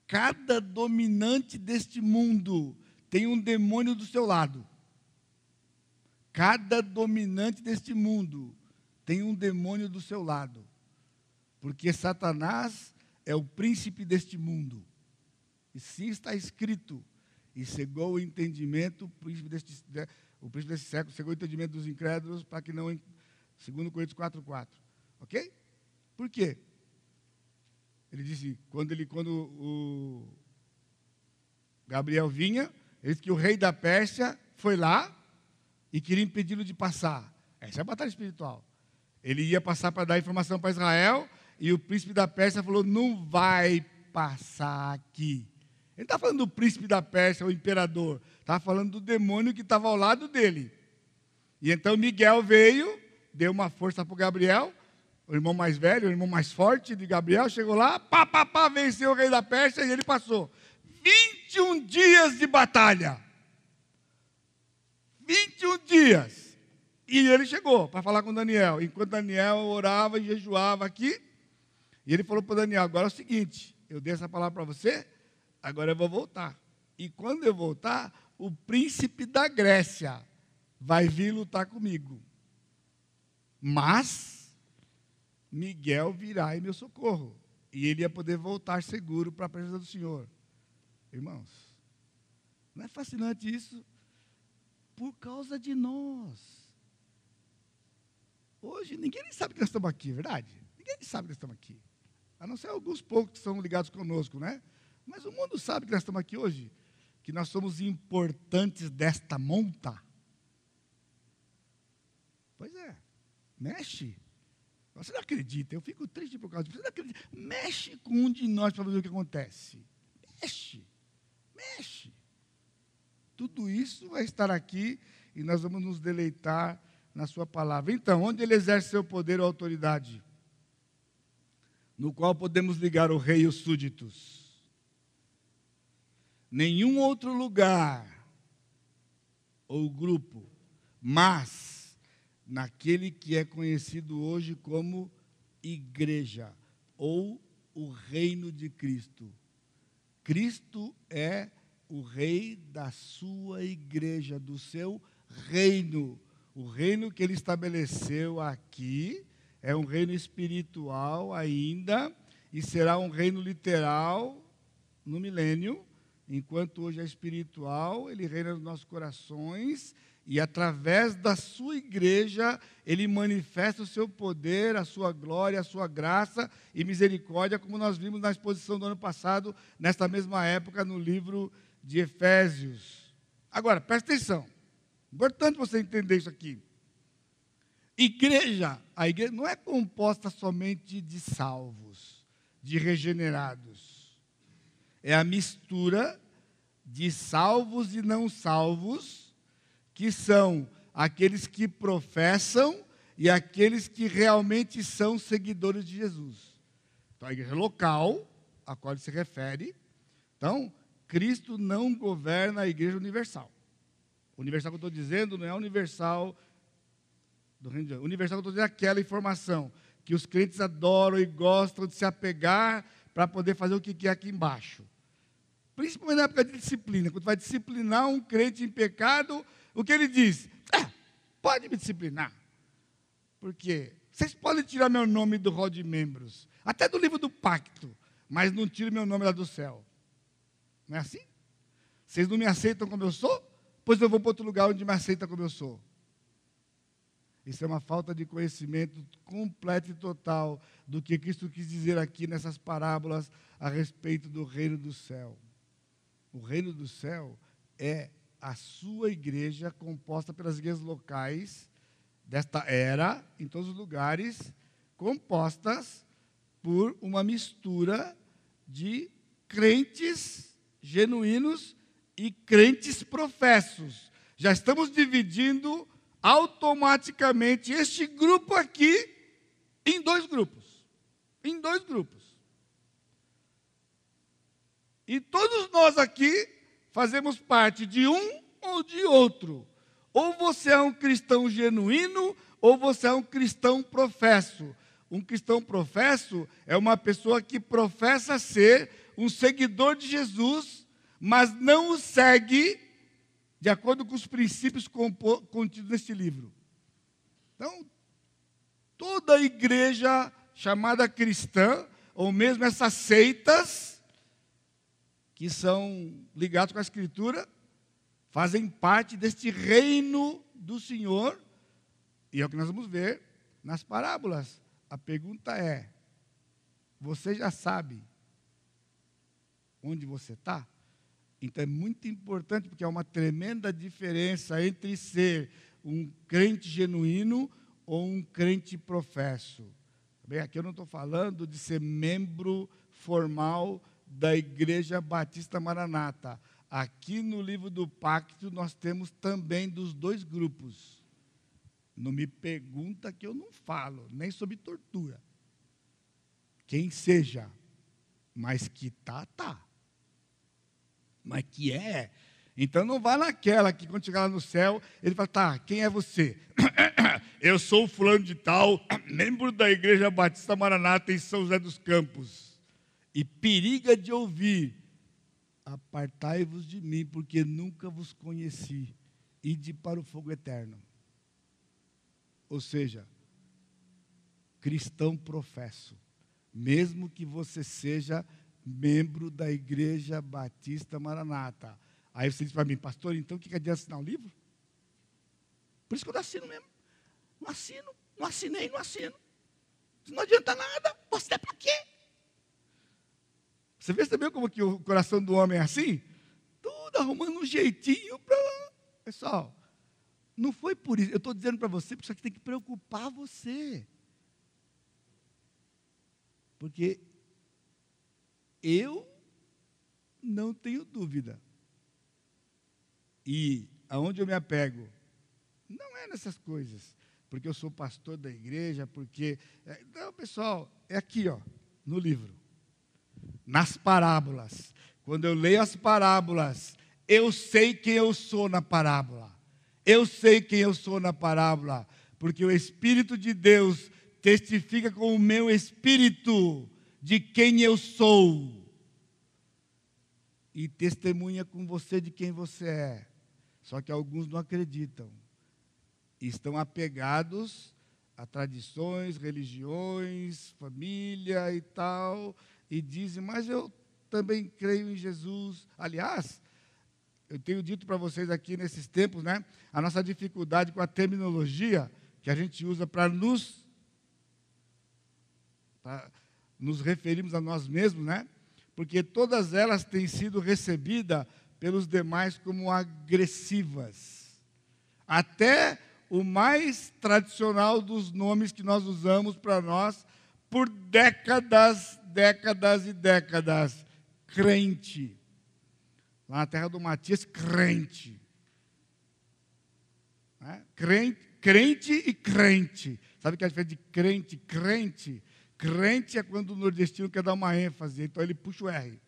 A: Cada dominante deste mundo tem um demônio do seu lado. Cada dominante deste mundo tem um demônio do seu lado. Porque Satanás é o príncipe deste mundo. E sim está escrito. E cegou o entendimento, o príncipe deste, o príncipe desse século, cegou o entendimento dos incrédulos para que não. Segundo Coríntios 4,4. Ok? Por quê? Ele disse, quando, ele, quando o Gabriel vinha, ele disse que o rei da Pérsia foi lá e queria impedi-lo de passar. Essa é a batalha espiritual. Ele ia passar para dar informação para Israel, e o príncipe da Pérsia falou: não vai passar aqui. Ele está falando do príncipe da Pérsia, o imperador. Estava falando do demônio que estava ao lado dele. E então Miguel veio, deu uma força para o Gabriel, o irmão mais velho, o irmão mais forte de Gabriel, chegou lá, pá, pá, pá, venceu o rei da Pérsia e ele passou. 21 dias de batalha. 21 dias. E ele chegou para falar com Daniel. Enquanto Daniel orava e jejuava aqui, e ele falou para Daniel: agora é o seguinte, eu dei essa palavra para você, agora eu vou voltar. E quando eu voltar, o príncipe da Grécia vai vir lutar comigo. Mas Miguel virá em meu socorro. e ele ia poder voltar seguro para a presença do Senhor. Irmãos, não é fascinante isso? Por causa de nós. Hoje ninguém nem sabe que nós estamos aqui, é verdade? Ninguém sabe que nós estamos aqui. A não ser alguns poucos que são ligados conosco, né? Mas o mundo sabe que nós estamos aqui hoje, que nós somos importantes desta monta. Pois é, mexe. Você não acredita, eu fico triste por causa disso. Você não acredita. Mexe com um de nós para ver o que acontece. Mexe, mexe. Tudo isso vai estar aqui e nós vamos nos deleitar na Sua palavra. Então, onde Ele exerce seu poder ou autoridade? No qual podemos ligar o rei e os súditos. Nenhum outro lugar ou grupo, mas naquele que é conhecido hoje como igreja ou o reino de Cristo. Cristo é o rei da sua igreja, do seu reino. O reino que ele estabeleceu aqui é um reino espiritual ainda e será um reino literal no milênio. Enquanto hoje é espiritual, ele reina nos nossos corações e através da sua igreja, ele manifesta o seu poder, a sua glória, a sua graça e misericórdia, como nós vimos na exposição do ano passado, nesta mesma época, no livro de Efésios. Agora, presta atenção. Importante você entender isso aqui. Igreja, a igreja não é composta somente de salvos, de regenerados. É a mistura de salvos e não salvos que são aqueles que professam e aqueles que realmente são seguidores de Jesus. Então, a igreja local, a qual ele se refere. Então, Cristo não governa a igreja universal. Universal que eu estou dizendo não é universal do reino de Deus. Universal que eu estou dizendo é aquela informação que os crentes adoram e gostam de se apegar para poder fazer o que quer aqui embaixo. Principalmente na época de disciplina. Quando vai disciplinar um crente em pecado, o que ele diz? Ah, pode me disciplinar. Porque vocês podem tirar meu nome do rol de membros, até do livro do pacto, mas não tirem meu nome lá do céu. Não é assim? Vocês não me aceitam como eu sou? Pois eu vou para outro lugar onde me aceita como eu sou. Isso é uma falta de conhecimento completo e total do que Cristo quis dizer aqui nessas parábolas a respeito do reino do céu. O reino do céu é a sua igreja, composta pelas igrejas locais desta era, em todos os lugares, compostas por uma mistura de crentes genuínos e crentes professos. Já estamos dividindo automaticamente este grupo aqui em dois grupos. Em dois grupos. E todos nós aqui fazemos parte de um ou de outro. Ou você é um cristão genuíno, ou você é um cristão professo. Um cristão professo é uma pessoa que professa ser um seguidor de Jesus, mas não o segue de acordo com os princípios contidos neste livro. Então, toda igreja chamada cristã, ou mesmo essas seitas, que são ligados com a Escritura, fazem parte deste reino do Senhor, e é o que nós vamos ver nas parábolas. A pergunta é: você já sabe onde você está? Então é muito importante, porque há uma tremenda diferença entre ser um crente genuíno ou um crente professo. Bem, aqui eu não estou falando de ser membro formal da Igreja Batista Maranata. Aqui no livro do Pacto nós temos também dos dois grupos. Não me pergunta que eu não falo, nem sobre tortura. Quem seja, mas que tá, tá. Mas que é. Então não vá naquela que quando chegar lá no céu, ele fala, tá, quem é você? (coughs) eu sou o fulano de tal, (coughs) membro da Igreja Batista Maranata em São José dos Campos e periga de ouvir: Apartai-vos de mim, porque nunca vos conheci, ide para o fogo eterno. Ou seja, cristão professo, mesmo que você seja membro da Igreja Batista Maranata. Aí você diz para mim, pastor, então o que adianta assinar o um livro? Por isso que eu não assino mesmo. Não assino, não assinei, não assino. Não adianta nada, você é para quê? Você vê também como que o coração do homem é assim? Tudo arrumando um jeitinho para. Pessoal, não foi por isso. Eu estou dizendo para você, porque isso aqui tem que preocupar você. Porque eu não tenho dúvida. E aonde eu me apego? Não é nessas coisas. Porque eu sou pastor da igreja, porque. É, não, pessoal, é aqui, ó, no livro. Nas parábolas. Quando eu leio as parábolas, eu sei quem eu sou na parábola. Eu sei quem eu sou na parábola, porque o Espírito de Deus testifica com o meu espírito de quem eu sou. E testemunha com você de quem você é. Só que alguns não acreditam. Estão apegados a tradições, religiões, família e tal, e dizem, mas eu também creio em Jesus. Aliás, eu tenho dito para vocês aqui nesses tempos, né? A nossa dificuldade com a terminologia que a gente usa para nos pra nos referirmos a nós mesmos, né? Porque todas elas têm sido recebidas pelos demais como agressivas. Até o mais tradicional dos nomes que nós usamos para nós por décadas, décadas e décadas. Crente. Lá na terra do Matias, crente. É? Crente, crente e crente. Sabe que é a diferença de crente e crente? Crente é quando o nordestino quer dar uma ênfase, então ele puxa o R.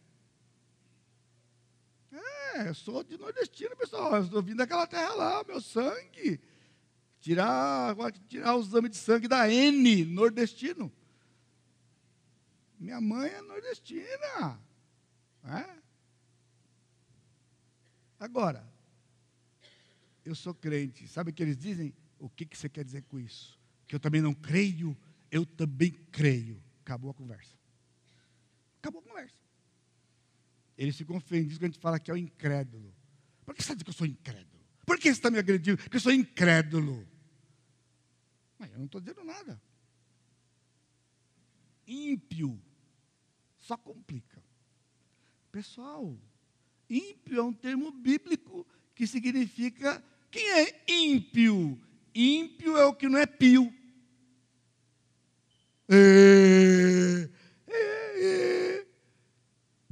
A: É, eu sou de nordestino, pessoal. Eu estou vindo daquela terra lá, meu sangue. Tirar, tirar o exame de sangue da N, nordestino. Minha mãe é nordestina. É? Agora, eu sou crente. Sabe o que eles dizem? O que, que você quer dizer com isso? Que eu também não creio, eu também creio. Acabou a conversa. Acabou a conversa. Eles ficam ofendidos quando a gente fala que é o incrédulo. Por que você está dizendo que eu sou incrédulo? Por que você está me agredindo? Porque eu sou incrédulo. Mas eu não estou dizendo nada. Ímpio. Só complica. Pessoal, Ímpio é um termo bíblico que significa quem é ímpio? Ímpio é o que não é pio. É, é, é.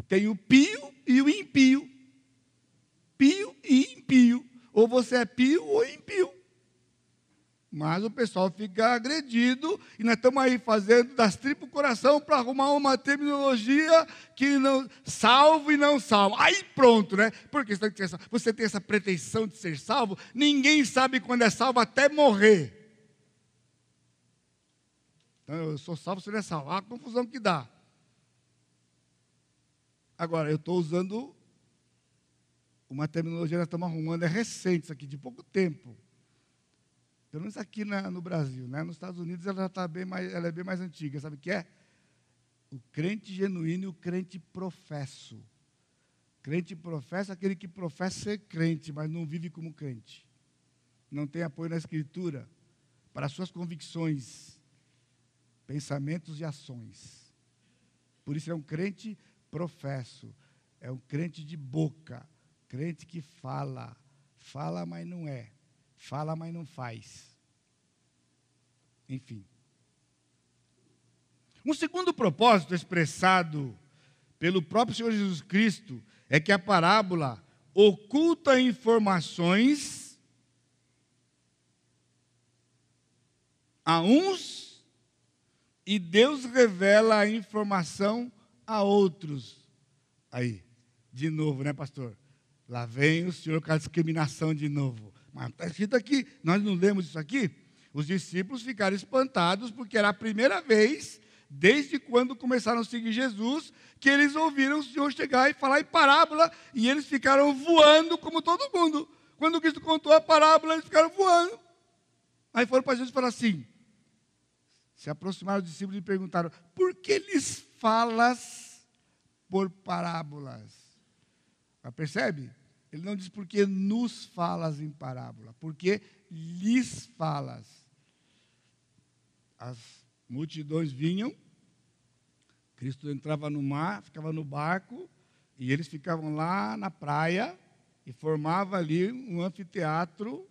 A: Tem o pio e o impio. Pio e impio. Ou você é pio ou impio. Mas o pessoal fica agredido e nós estamos aí fazendo das tripas coração para arrumar uma terminologia que não salvo e não salvo. Aí pronto, né? Porque você tem essa pretensão de ser salvo, ninguém sabe quando é salvo até morrer. Então, eu sou salvo, você não é salvo. Olha a confusão que dá. Agora, eu estou usando uma terminologia que nós estamos arrumando, é recente, isso aqui, de pouco tempo. Pelo menos aqui na, no Brasil, né? Nos Estados Unidos ela já está bem mais, ela é bem mais antiga. Sabe o que é? O crente genuíno e o crente professo. Crente professa aquele que professa ser crente, mas não vive como crente. Não tem apoio na Escritura para suas convicções, pensamentos e ações. Por isso é um crente professo, é um crente de boca, crente que fala, fala, mas não é. Fala, mas não faz. Enfim. Um segundo propósito expressado pelo próprio Senhor Jesus Cristo é que a parábola oculta informações a uns e Deus revela a informação a outros. Aí, de novo, né, pastor? Lá vem o senhor com a discriminação de novo. Mas está escrito aqui, nós não lemos isso aqui? Os discípulos ficaram espantados porque era a primeira vez, desde quando começaram a seguir Jesus, que eles ouviram o Senhor chegar e falar em parábola, e eles ficaram voando como todo mundo. Quando Cristo contou a parábola, eles ficaram voando. Aí foram para Jesus e falaram assim: se aproximaram dos discípulos e perguntaram: Por que lhes falas por parábolas? Mas percebe? Ele não diz porque nos falas em parábola, porque lhes falas. As multidões vinham, Cristo entrava no mar, ficava no barco, e eles ficavam lá na praia e formava ali um anfiteatro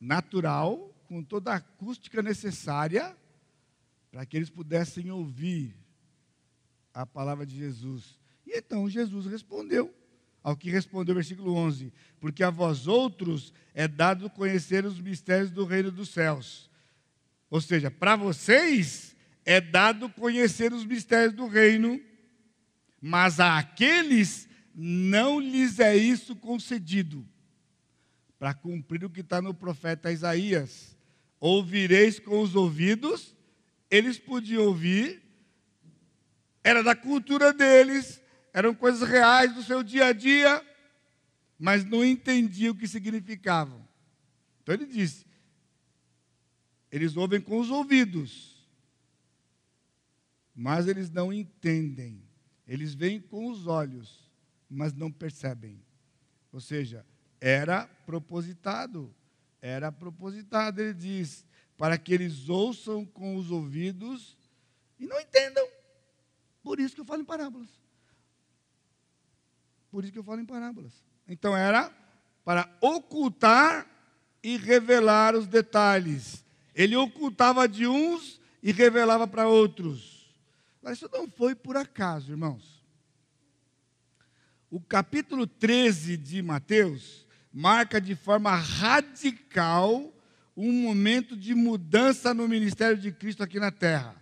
A: natural, com toda a acústica necessária para que eles pudessem ouvir a palavra de Jesus. E então Jesus respondeu, ao que respondeu o versículo 11: Porque a vós outros é dado conhecer os mistérios do reino dos céus. Ou seja, para vocês é dado conhecer os mistérios do reino, mas a aqueles não lhes é isso concedido, para cumprir o que está no profeta Isaías: ouvireis com os ouvidos, eles podiam ouvir, era da cultura deles, eram coisas reais do seu dia a dia, mas não entendiam o que significavam. Então ele disse: eles ouvem com os ouvidos, mas eles não entendem. Eles veem com os olhos, mas não percebem. Ou seja, era propositado. Era propositado, ele diz, para que eles ouçam com os ouvidos e não entendam. Por isso que eu falo em parábolas. Por isso que eu falo em parábolas. Então era para ocultar e revelar os detalhes. Ele ocultava de uns e revelava para outros. Mas isso não foi por acaso, irmãos. O capítulo 13 de Mateus marca de forma radical um momento de mudança no ministério de Cristo aqui na terra.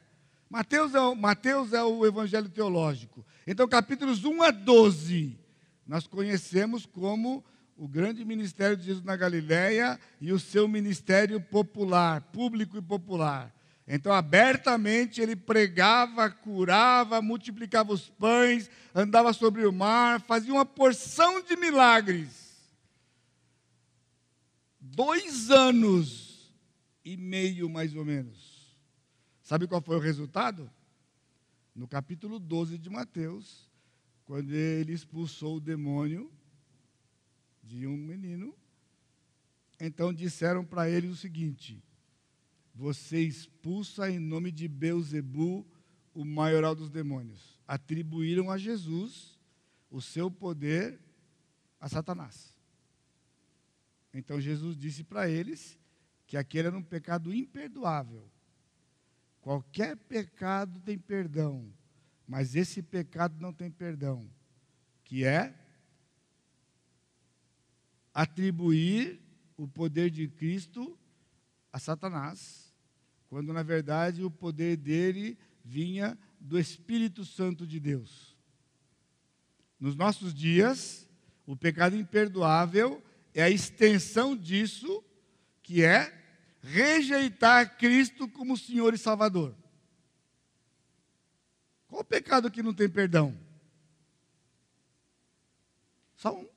A: Mateus é o, Mateus é o evangelho teológico. Então, capítulos 1 a 12, nós conhecemos como o grande ministério de Jesus na Galiléia e o seu ministério popular, público e popular. Então, abertamente, ele pregava, curava, multiplicava os pães, andava sobre o mar, fazia uma porção de milagres. Dois anos e meio, mais ou menos. Sabe qual foi o resultado? No capítulo 12 de Mateus, quando ele expulsou o demônio de um menino, então disseram para ele o seguinte: você expulsa em nome de Beuzebu, o maioral dos demônios. Atribuíram a Jesus o seu poder a Satanás. Então Jesus disse para eles que aquele era um pecado imperdoável. Qualquer pecado tem perdão, mas esse pecado não tem perdão, que é atribuir o poder de Cristo a Satanás quando na verdade o poder dele vinha do Espírito Santo de Deus. Nos nossos dias, o pecado imperdoável é a extensão disso, que é rejeitar Cristo como Senhor e Salvador. Qual o pecado que não tem perdão? Só um.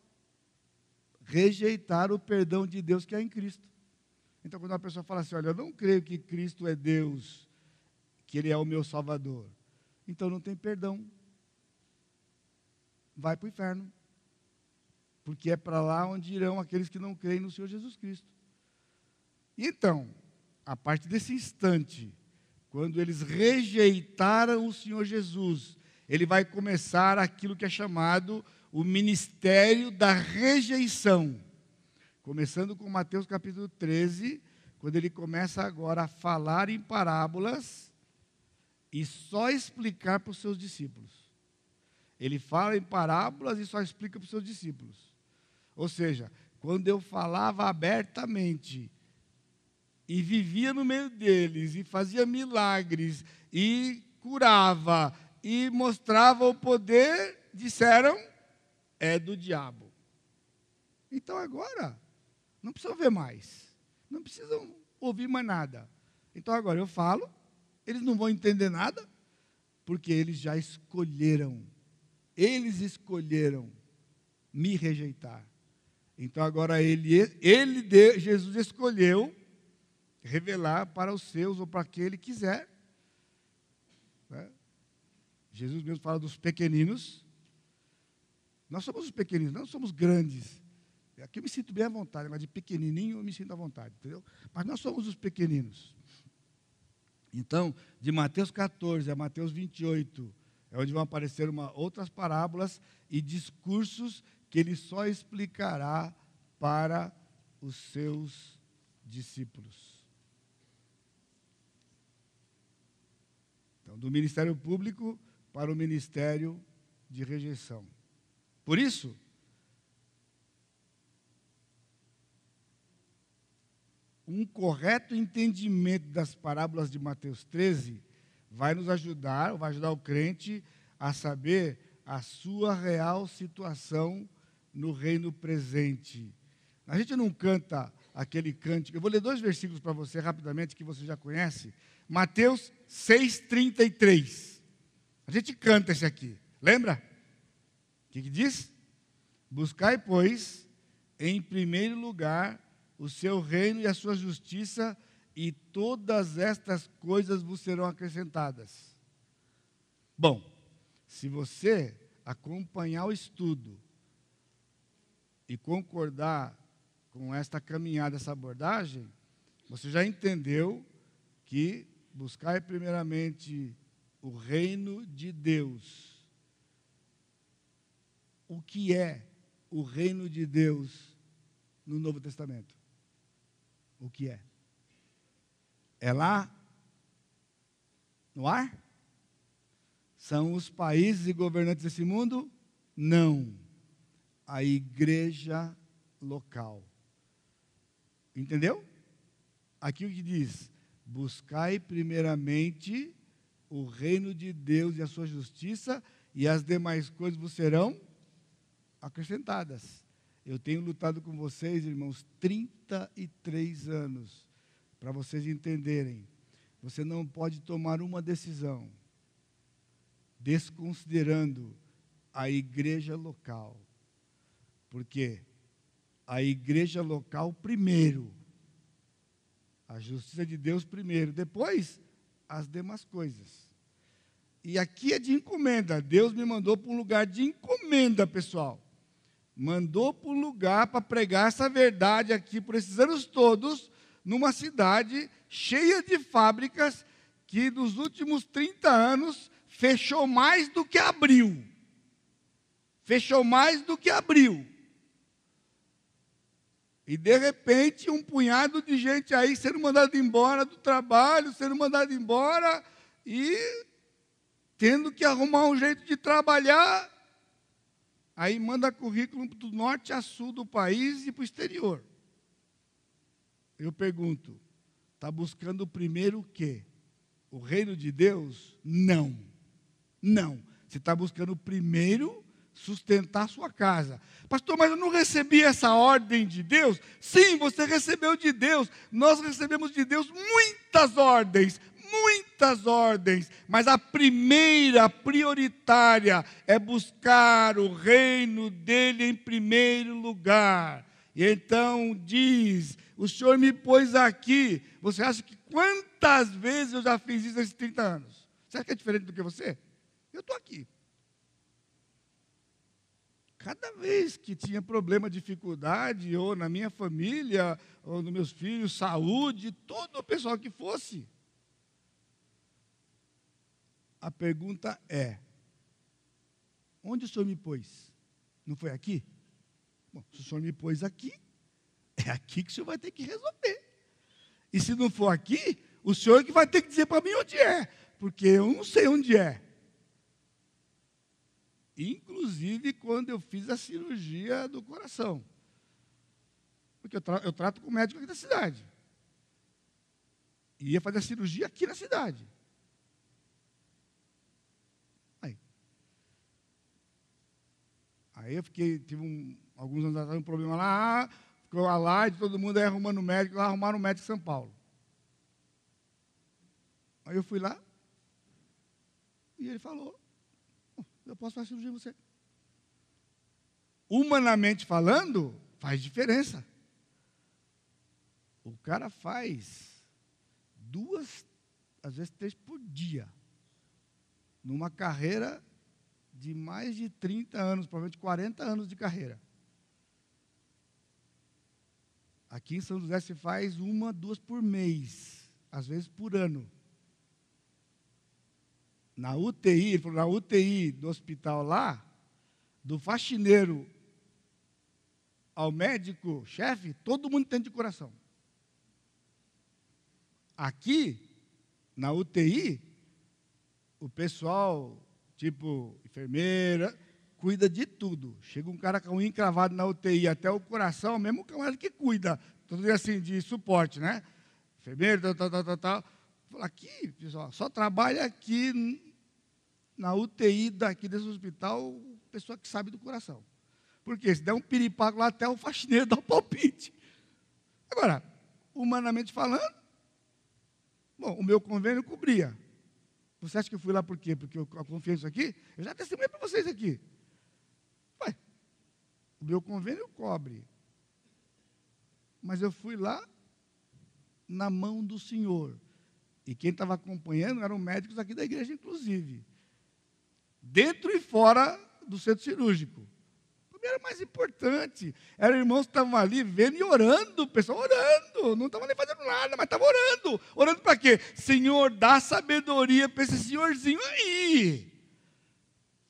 A: Rejeitar o perdão de Deus que é em Cristo. Então, quando uma pessoa fala assim, olha, eu não creio que Cristo é Deus, que Ele é o meu Salvador, então não tem perdão. Vai para o inferno. Porque é para lá onde irão aqueles que não creem no Senhor Jesus Cristo. Então, a partir desse instante, quando eles rejeitaram o Senhor Jesus, ele vai começar aquilo que é chamado o ministério da rejeição. Começando com Mateus capítulo 13, quando ele começa agora a falar em parábolas e só explicar para os seus discípulos. Ele fala em parábolas e só explica para os seus discípulos. Ou seja, quando eu falava abertamente e vivia no meio deles e fazia milagres e curava e mostrava o poder, disseram, é do diabo. Então agora, não precisam ver mais. Não precisam ouvir mais nada. Então agora eu falo, eles não vão entender nada, porque eles já escolheram. Eles escolheram me rejeitar. Então agora ele, ele Jesus escolheu revelar para os seus ou para quem ele quiser. Né? Jesus mesmo fala dos pequeninos. Nós somos os pequeninos, não somos grandes. Aqui eu me sinto bem à vontade, mas de pequenininho eu me sinto à vontade, entendeu? Mas nós somos os pequeninos. Então, de Mateus 14 a Mateus 28, é onde vão aparecer uma, outras parábolas e discursos que ele só explicará para os seus discípulos. Então, do ministério público para o ministério de rejeição. Por isso, um correto entendimento das parábolas de Mateus 13 vai nos ajudar, vai ajudar o crente a saber a sua real situação no reino presente. A gente não canta aquele cântico. Eu vou ler dois versículos para você rapidamente que você já conhece. Mateus 6:33. A gente canta esse aqui. Lembra? O que, que diz? Buscai, pois, em primeiro lugar o seu reino e a sua justiça, e todas estas coisas vos serão acrescentadas. Bom, se você acompanhar o estudo e concordar com esta caminhada, essa abordagem, você já entendeu que buscar primeiramente o reino de Deus. O que é o reino de Deus no Novo Testamento? o que é? É lá no ar? São os países e governantes desse mundo? Não. A igreja local. Entendeu? Aqui o que diz: buscai primeiramente o reino de Deus e a sua justiça, e as demais coisas vos serão acrescentadas. Eu tenho lutado com vocês, irmãos, 33 anos, para vocês entenderem. Você não pode tomar uma decisão desconsiderando a igreja local. Porque a igreja local primeiro, a justiça de Deus primeiro, depois as demais coisas. E aqui é de encomenda. Deus me mandou para um lugar de encomenda, pessoal mandou para um lugar para pregar essa verdade aqui por esses anos todos, numa cidade cheia de fábricas que nos últimos 30 anos fechou mais do que abriu. Fechou mais do que abriu. E de repente, um punhado de gente aí sendo mandado embora do trabalho, sendo mandado embora e tendo que arrumar um jeito de trabalhar Aí manda currículo do norte a sul do país e para o exterior. Eu pergunto, está buscando primeiro o quê? O reino de Deus? Não. Não. Você está buscando primeiro sustentar sua casa. Pastor, mas eu não recebi essa ordem de Deus? Sim, você recebeu de Deus. Nós recebemos de Deus muitas ordens, muitas ordens, mas a primeira, prioritária, é buscar o reino dele em primeiro lugar. E então diz: O Senhor me pôs aqui. Você acha que quantas vezes eu já fiz isso nesses 30 anos? Será que é diferente do que você? Eu estou aqui. Cada vez que tinha problema, dificuldade, ou na minha família, ou nos meus filhos, saúde, todo o pessoal que fosse, a pergunta é: onde o senhor me pôs? Não foi aqui? Bom, se o senhor me pôs aqui, é aqui que o senhor vai ter que resolver. E se não for aqui, o senhor que vai ter que dizer para mim onde é, porque eu não sei onde é. Inclusive quando eu fiz a cirurgia do coração. Porque eu, tra eu trato com médico aqui da cidade. E ia fazer a cirurgia aqui na cidade. Aí eu fiquei, tive um, alguns anos atrás um problema lá, ficou lá, todo mundo aí arrumando médico, lá arrumaram um médico em São Paulo. Aí eu fui lá, e ele falou, eu posso fazer cirurgia em você. Humanamente falando, faz diferença. O cara faz duas, às vezes três por dia. Numa carreira de mais de 30 anos, provavelmente 40 anos de carreira. Aqui em São José se faz uma, duas por mês, às vezes por ano. Na UTI, na UTI do hospital lá, do faxineiro ao médico chefe, todo mundo tem de coração. Aqui, na UTI, o pessoal, tipo enfermeira, cuida de tudo. Chega um cara com um encravado na UTI, até o coração, mesmo o camarada que cuida, tudo assim, de suporte, né? Enfermeiro, tal, tal, tal, tal, tal. Aqui, pessoal, só trabalha aqui na UTI daqui desse hospital pessoa que sabe do coração. Porque se der um piripaco lá, até o faxineiro dá um palpite. Agora, humanamente falando, bom, o meu convênio cobria. Você acha que eu fui lá por quê? Porque eu confiei nisso aqui? Eu já testemunhei para vocês aqui. Ué, o meu convênio cobre. Mas eu fui lá na mão do Senhor. E quem estava acompanhando eram médicos aqui da igreja, inclusive. Dentro e fora do centro cirúrgico. Era mais importante. Eram irmãos que estavam ali vendo e orando, o pessoal orando. Não estavam nem fazendo nada, mas estavam orando. Orando para quê? Senhor, dá sabedoria para esse senhorzinho aí.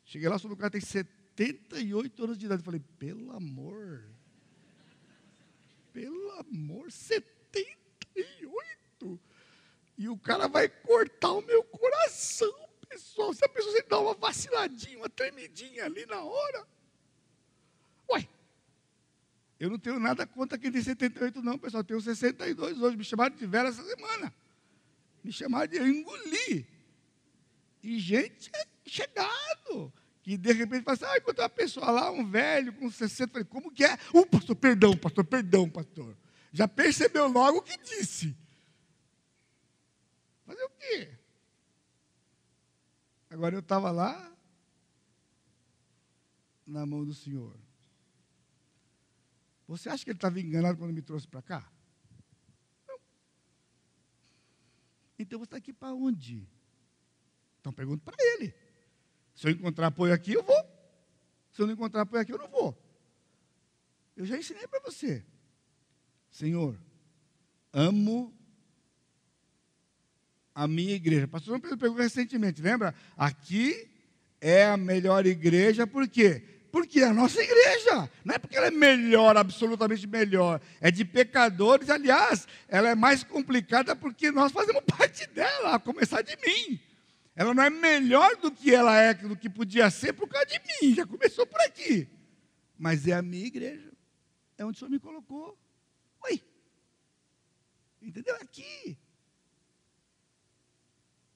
A: Cheguei lá, o cara tem 78 anos de idade. Falei, pelo amor. Pelo amor, 78. E o cara vai cortar o meu coração pessoa se dá uma vaciladinha, uma tremidinha ali na hora. Ué, eu não tenho nada contra quem tem 78, não, pessoal. Eu tenho 62 hoje. Me chamaram de velho essa semana. Me chamaram de engolir. E gente é chegado. Que de repente fala assim, ah, encontrei uma pessoa lá, um velho com 60. Falei, como que é? Uh, pastor, perdão, pastor, perdão, pastor. Já percebeu logo o que disse. Fazer o quê? Agora eu estava lá na mão do Senhor. Você acha que ele estava enganado quando me trouxe para cá? Não. Então você está aqui para onde? Então pergunto para ele. Se eu encontrar apoio aqui, eu vou. Se eu não encontrar apoio aqui, eu não vou. Eu já ensinei para você. Senhor, amo a minha igreja. Pastor João Pedro pegou recentemente, lembra? Aqui é a melhor igreja, por quê? Porque é a nossa igreja. Não é porque ela é melhor, absolutamente melhor. É de pecadores. Aliás, ela é mais complicada porque nós fazemos (laughs) parte dela, a começar de mim. Ela não é melhor do que ela é, do que podia ser por causa de mim. Já começou por aqui. Mas é a minha igreja. É onde o Senhor me colocou. Oi. Entendeu? É aqui.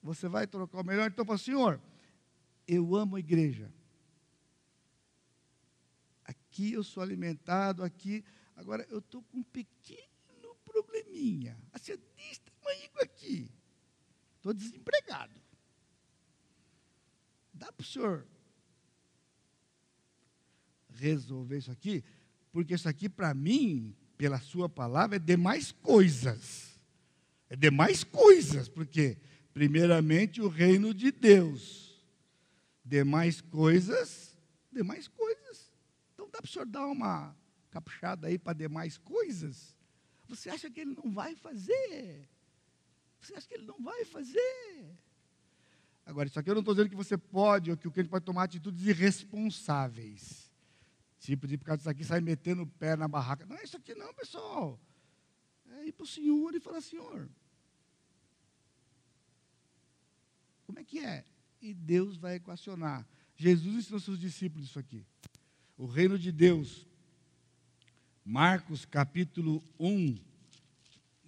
A: Você vai trocar o melhor? Então, fala, Senhor, eu amo a igreja. Aqui eu sou alimentado, aqui. Agora, eu estou com um pequeno probleminha. Assim, desse tamanho aqui. Estou desempregado. Dá para o senhor resolver isso aqui? Porque isso aqui, para mim, pela sua palavra, é demais coisas. É demais coisas, porque primeiramente o reino de Deus. Demais coisas, demais coisas. Então dá para o senhor dar uma capuchada aí para demais coisas? Você acha que ele não vai fazer? Você acha que ele não vai fazer? Agora, isso aqui eu não estou dizendo que você pode, ou que o cliente pode tomar atitudes irresponsáveis. Tipo, de por causa disso aqui, sair metendo o pé na barraca. Não é isso aqui não, pessoal. É ir para o Senhor e falar, Senhor, Como é que é? E Deus vai equacionar. Jesus ensinou seus discípulos isso aqui. O reino de Deus. Marcos capítulo 1.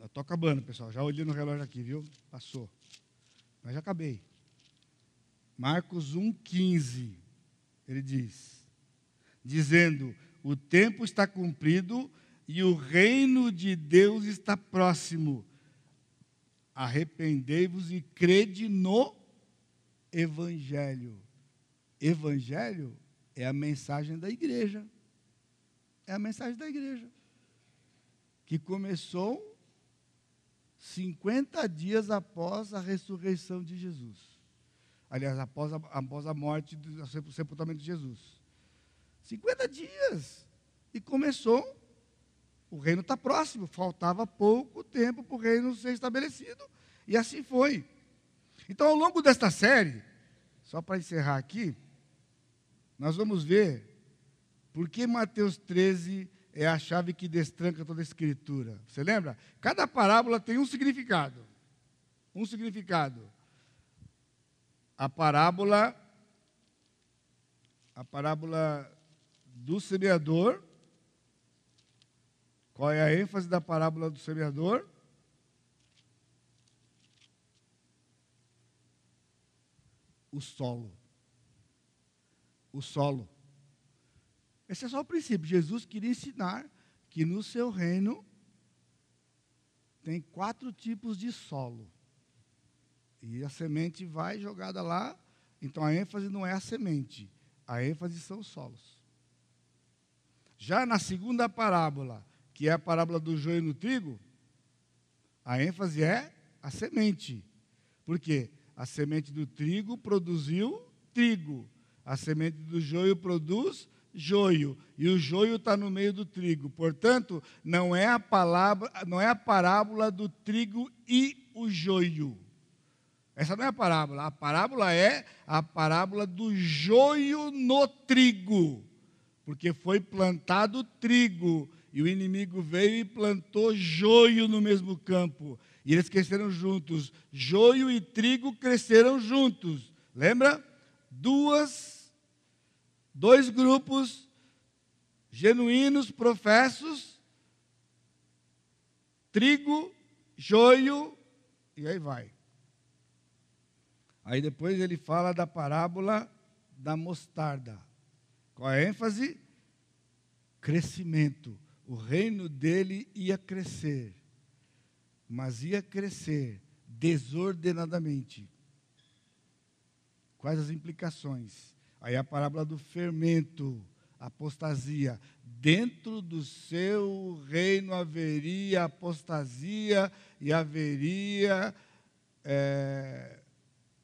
A: Estou acabando, pessoal. Já olhei no relógio aqui, viu? Passou. Mas já acabei. Marcos 1,15. Ele diz: Dizendo: O tempo está cumprido e o reino de Deus está próximo. Arrependei-vos e crede no evangelho. Evangelho é a mensagem da igreja. É a mensagem da igreja. Que começou 50 dias após a ressurreição de Jesus. Aliás, após a, após a morte, o sepultamento de Jesus. 50 dias. E começou, o reino está próximo, faltava pouco tempo para o reino ser estabelecido. E assim foi. Então, ao longo desta série, só para encerrar aqui, nós vamos ver por que Mateus 13 é a chave que destranca toda a escritura. Você lembra? Cada parábola tem um significado. Um significado. A parábola a parábola do semeador. Qual é a ênfase da parábola do semeador? O solo. O solo. Esse é só o princípio. Jesus queria ensinar que no seu reino tem quatro tipos de solo. E a semente vai jogada lá, então a ênfase não é a semente, a ênfase são os solos. Já na segunda parábola, que é a parábola do joio no trigo, a ênfase é a semente. Por quê? A semente do trigo produziu trigo, a semente do joio produz joio, e o joio está no meio do trigo. Portanto, não é a palavra, não é a parábola do trigo e o joio. Essa não é a parábola. A parábola é a parábola do joio no trigo. Porque foi plantado trigo e o inimigo veio e plantou joio no mesmo campo. E eles cresceram juntos. Joio e trigo cresceram juntos. Lembra? Duas dois grupos genuínos, professos, trigo, joio, e aí vai. Aí depois ele fala da parábola da mostarda. Qual a ênfase? Crescimento. O reino dele ia crescer, mas ia crescer desordenadamente. Quais as implicações? Aí a parábola do fermento, apostasia. Dentro do seu reino haveria apostasia e haveria é,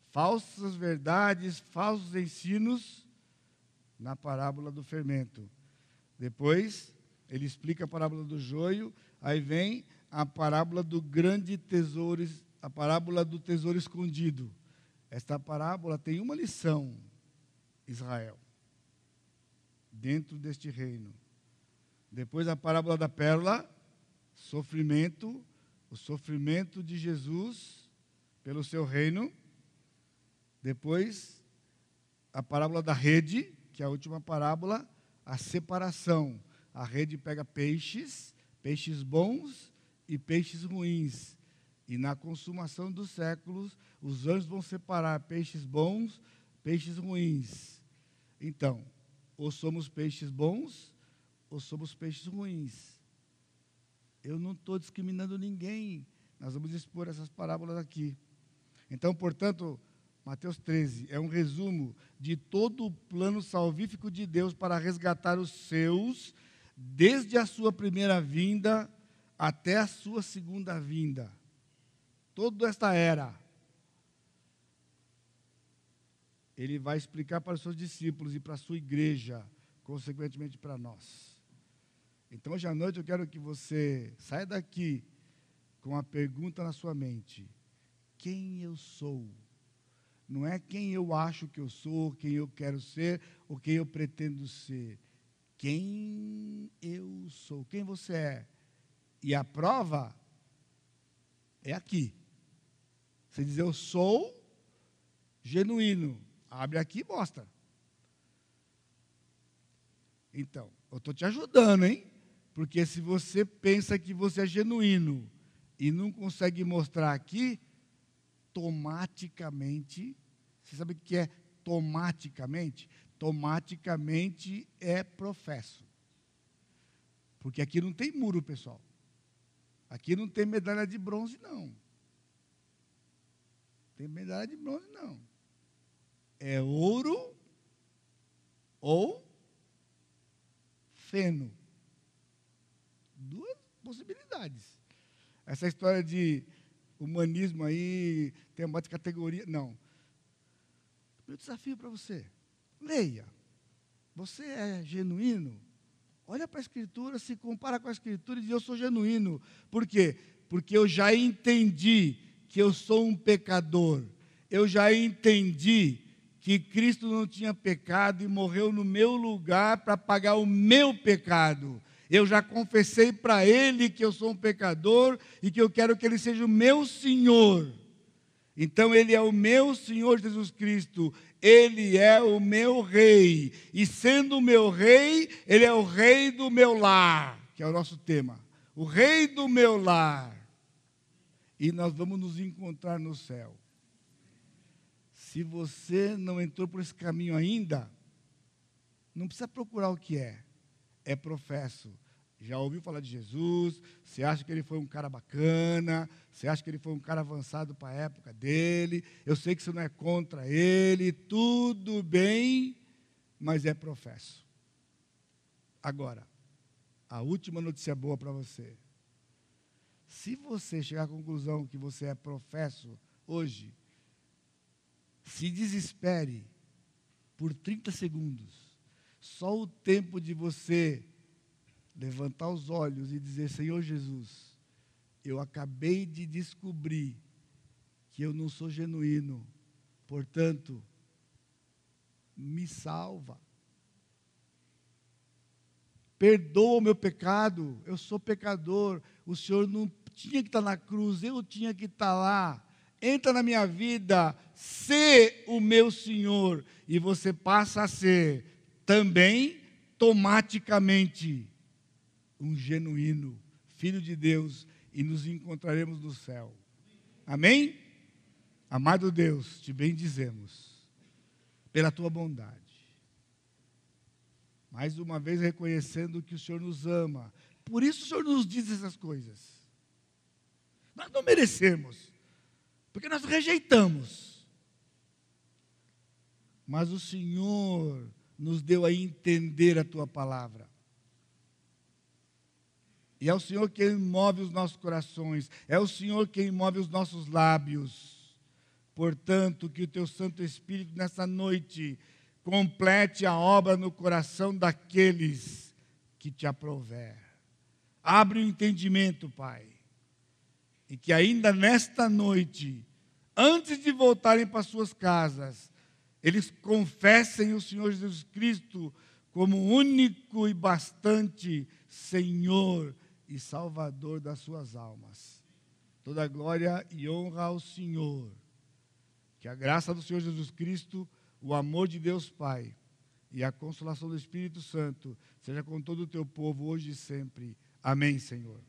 A: falsas verdades, falsos ensinos na parábola do fermento. Depois, ele explica a parábola do joio, aí vem a parábola do grande tesouro, a parábola do tesouro escondido. Esta parábola tem uma lição Israel, dentro deste reino. Depois a parábola da pérola, sofrimento, o sofrimento de Jesus pelo seu reino. Depois a parábola da rede, que é a última parábola, a separação. A rede pega peixes, peixes bons e peixes ruins. E na consumação dos séculos, os anjos vão separar peixes bons, peixes ruins. Então, ou somos peixes bons, ou somos peixes ruins. Eu não estou discriminando ninguém. Nós vamos expor essas parábolas aqui. Então, portanto, Mateus 13 é um resumo de todo o plano salvífico de Deus para resgatar os seus, desde a sua primeira vinda até a sua segunda vinda. Toda esta era ele vai explicar para os seus discípulos e para a sua igreja, consequentemente para nós. Então, hoje à noite eu quero que você saia daqui com uma pergunta na sua mente: quem eu sou? Não é quem eu acho que eu sou, quem eu quero ser ou quem eu pretendo ser. Quem eu sou? Quem você é? E a prova é aqui. Você diz, eu sou genuíno. Abre aqui e mostra. Então, eu estou te ajudando, hein? Porque se você pensa que você é genuíno e não consegue mostrar aqui, tomaticamente, você sabe o que é tomaticamente? Tomaticamente é professo. Porque aqui não tem muro, pessoal. Aqui não tem medalha de bronze, não. Tem medalha de bronze, não é ouro ou feno. Duas possibilidades. Essa história de humanismo aí, tem uma de categoria. Não. Meu desafio para você: leia. Você é genuíno? Olha para a Escritura, se compara com a Escritura e diz: Eu sou genuíno. Por quê? Porque eu já entendi que eu sou um pecador. Eu já entendi que Cristo não tinha pecado e morreu no meu lugar para pagar o meu pecado. Eu já confessei para Ele que eu sou um pecador e que eu quero que Ele seja o meu Senhor. Então, Ele é o meu Senhor Jesus Cristo, Ele é o meu Rei, e sendo o meu Rei, Ele é o Rei do meu lar, que é o nosso tema. O Rei do meu lar. E nós vamos nos encontrar no céu. Se você não entrou por esse caminho ainda, não precisa procurar o que é, é professo já ouviu falar de Jesus, você acha que ele foi um cara bacana, você acha que ele foi um cara avançado para a época dele, eu sei que você não é contra ele, tudo bem, mas é professo. Agora, a última notícia boa para você. Se você chegar à conclusão que você é professo hoje, se desespere por 30 segundos. Só o tempo de você levantar os olhos e dizer: Senhor Jesus, eu acabei de descobrir que eu não sou genuíno, portanto, me salva. Perdoa o meu pecado, eu sou pecador, o Senhor não tinha que estar na cruz, eu tinha que estar lá. Entra na minha vida, ser o meu Senhor, e você passa a ser também, automaticamente, um genuíno filho de Deus e nos encontraremos no céu. Amém? Amado Deus, te bendizemos pela tua bondade. Mais uma vez reconhecendo que o Senhor nos ama. Por isso o Senhor nos diz essas coisas. Nós não merecemos, porque nós rejeitamos. Mas o Senhor nos deu a entender a tua palavra. E é o Senhor quem move os nossos corações, é o Senhor quem move os nossos lábios. Portanto, que o teu Santo Espírito nessa noite complete a obra no coração daqueles que te aprover. Abre o entendimento, Pai. E que ainda nesta noite, antes de voltarem para suas casas, eles confessem o Senhor Jesus Cristo como único e bastante Senhor e Salvador das suas almas. Toda glória e honra ao Senhor. Que a graça do Senhor Jesus Cristo, o amor de Deus Pai e a consolação do Espírito Santo seja com todo o teu povo hoje e sempre. Amém, Senhor.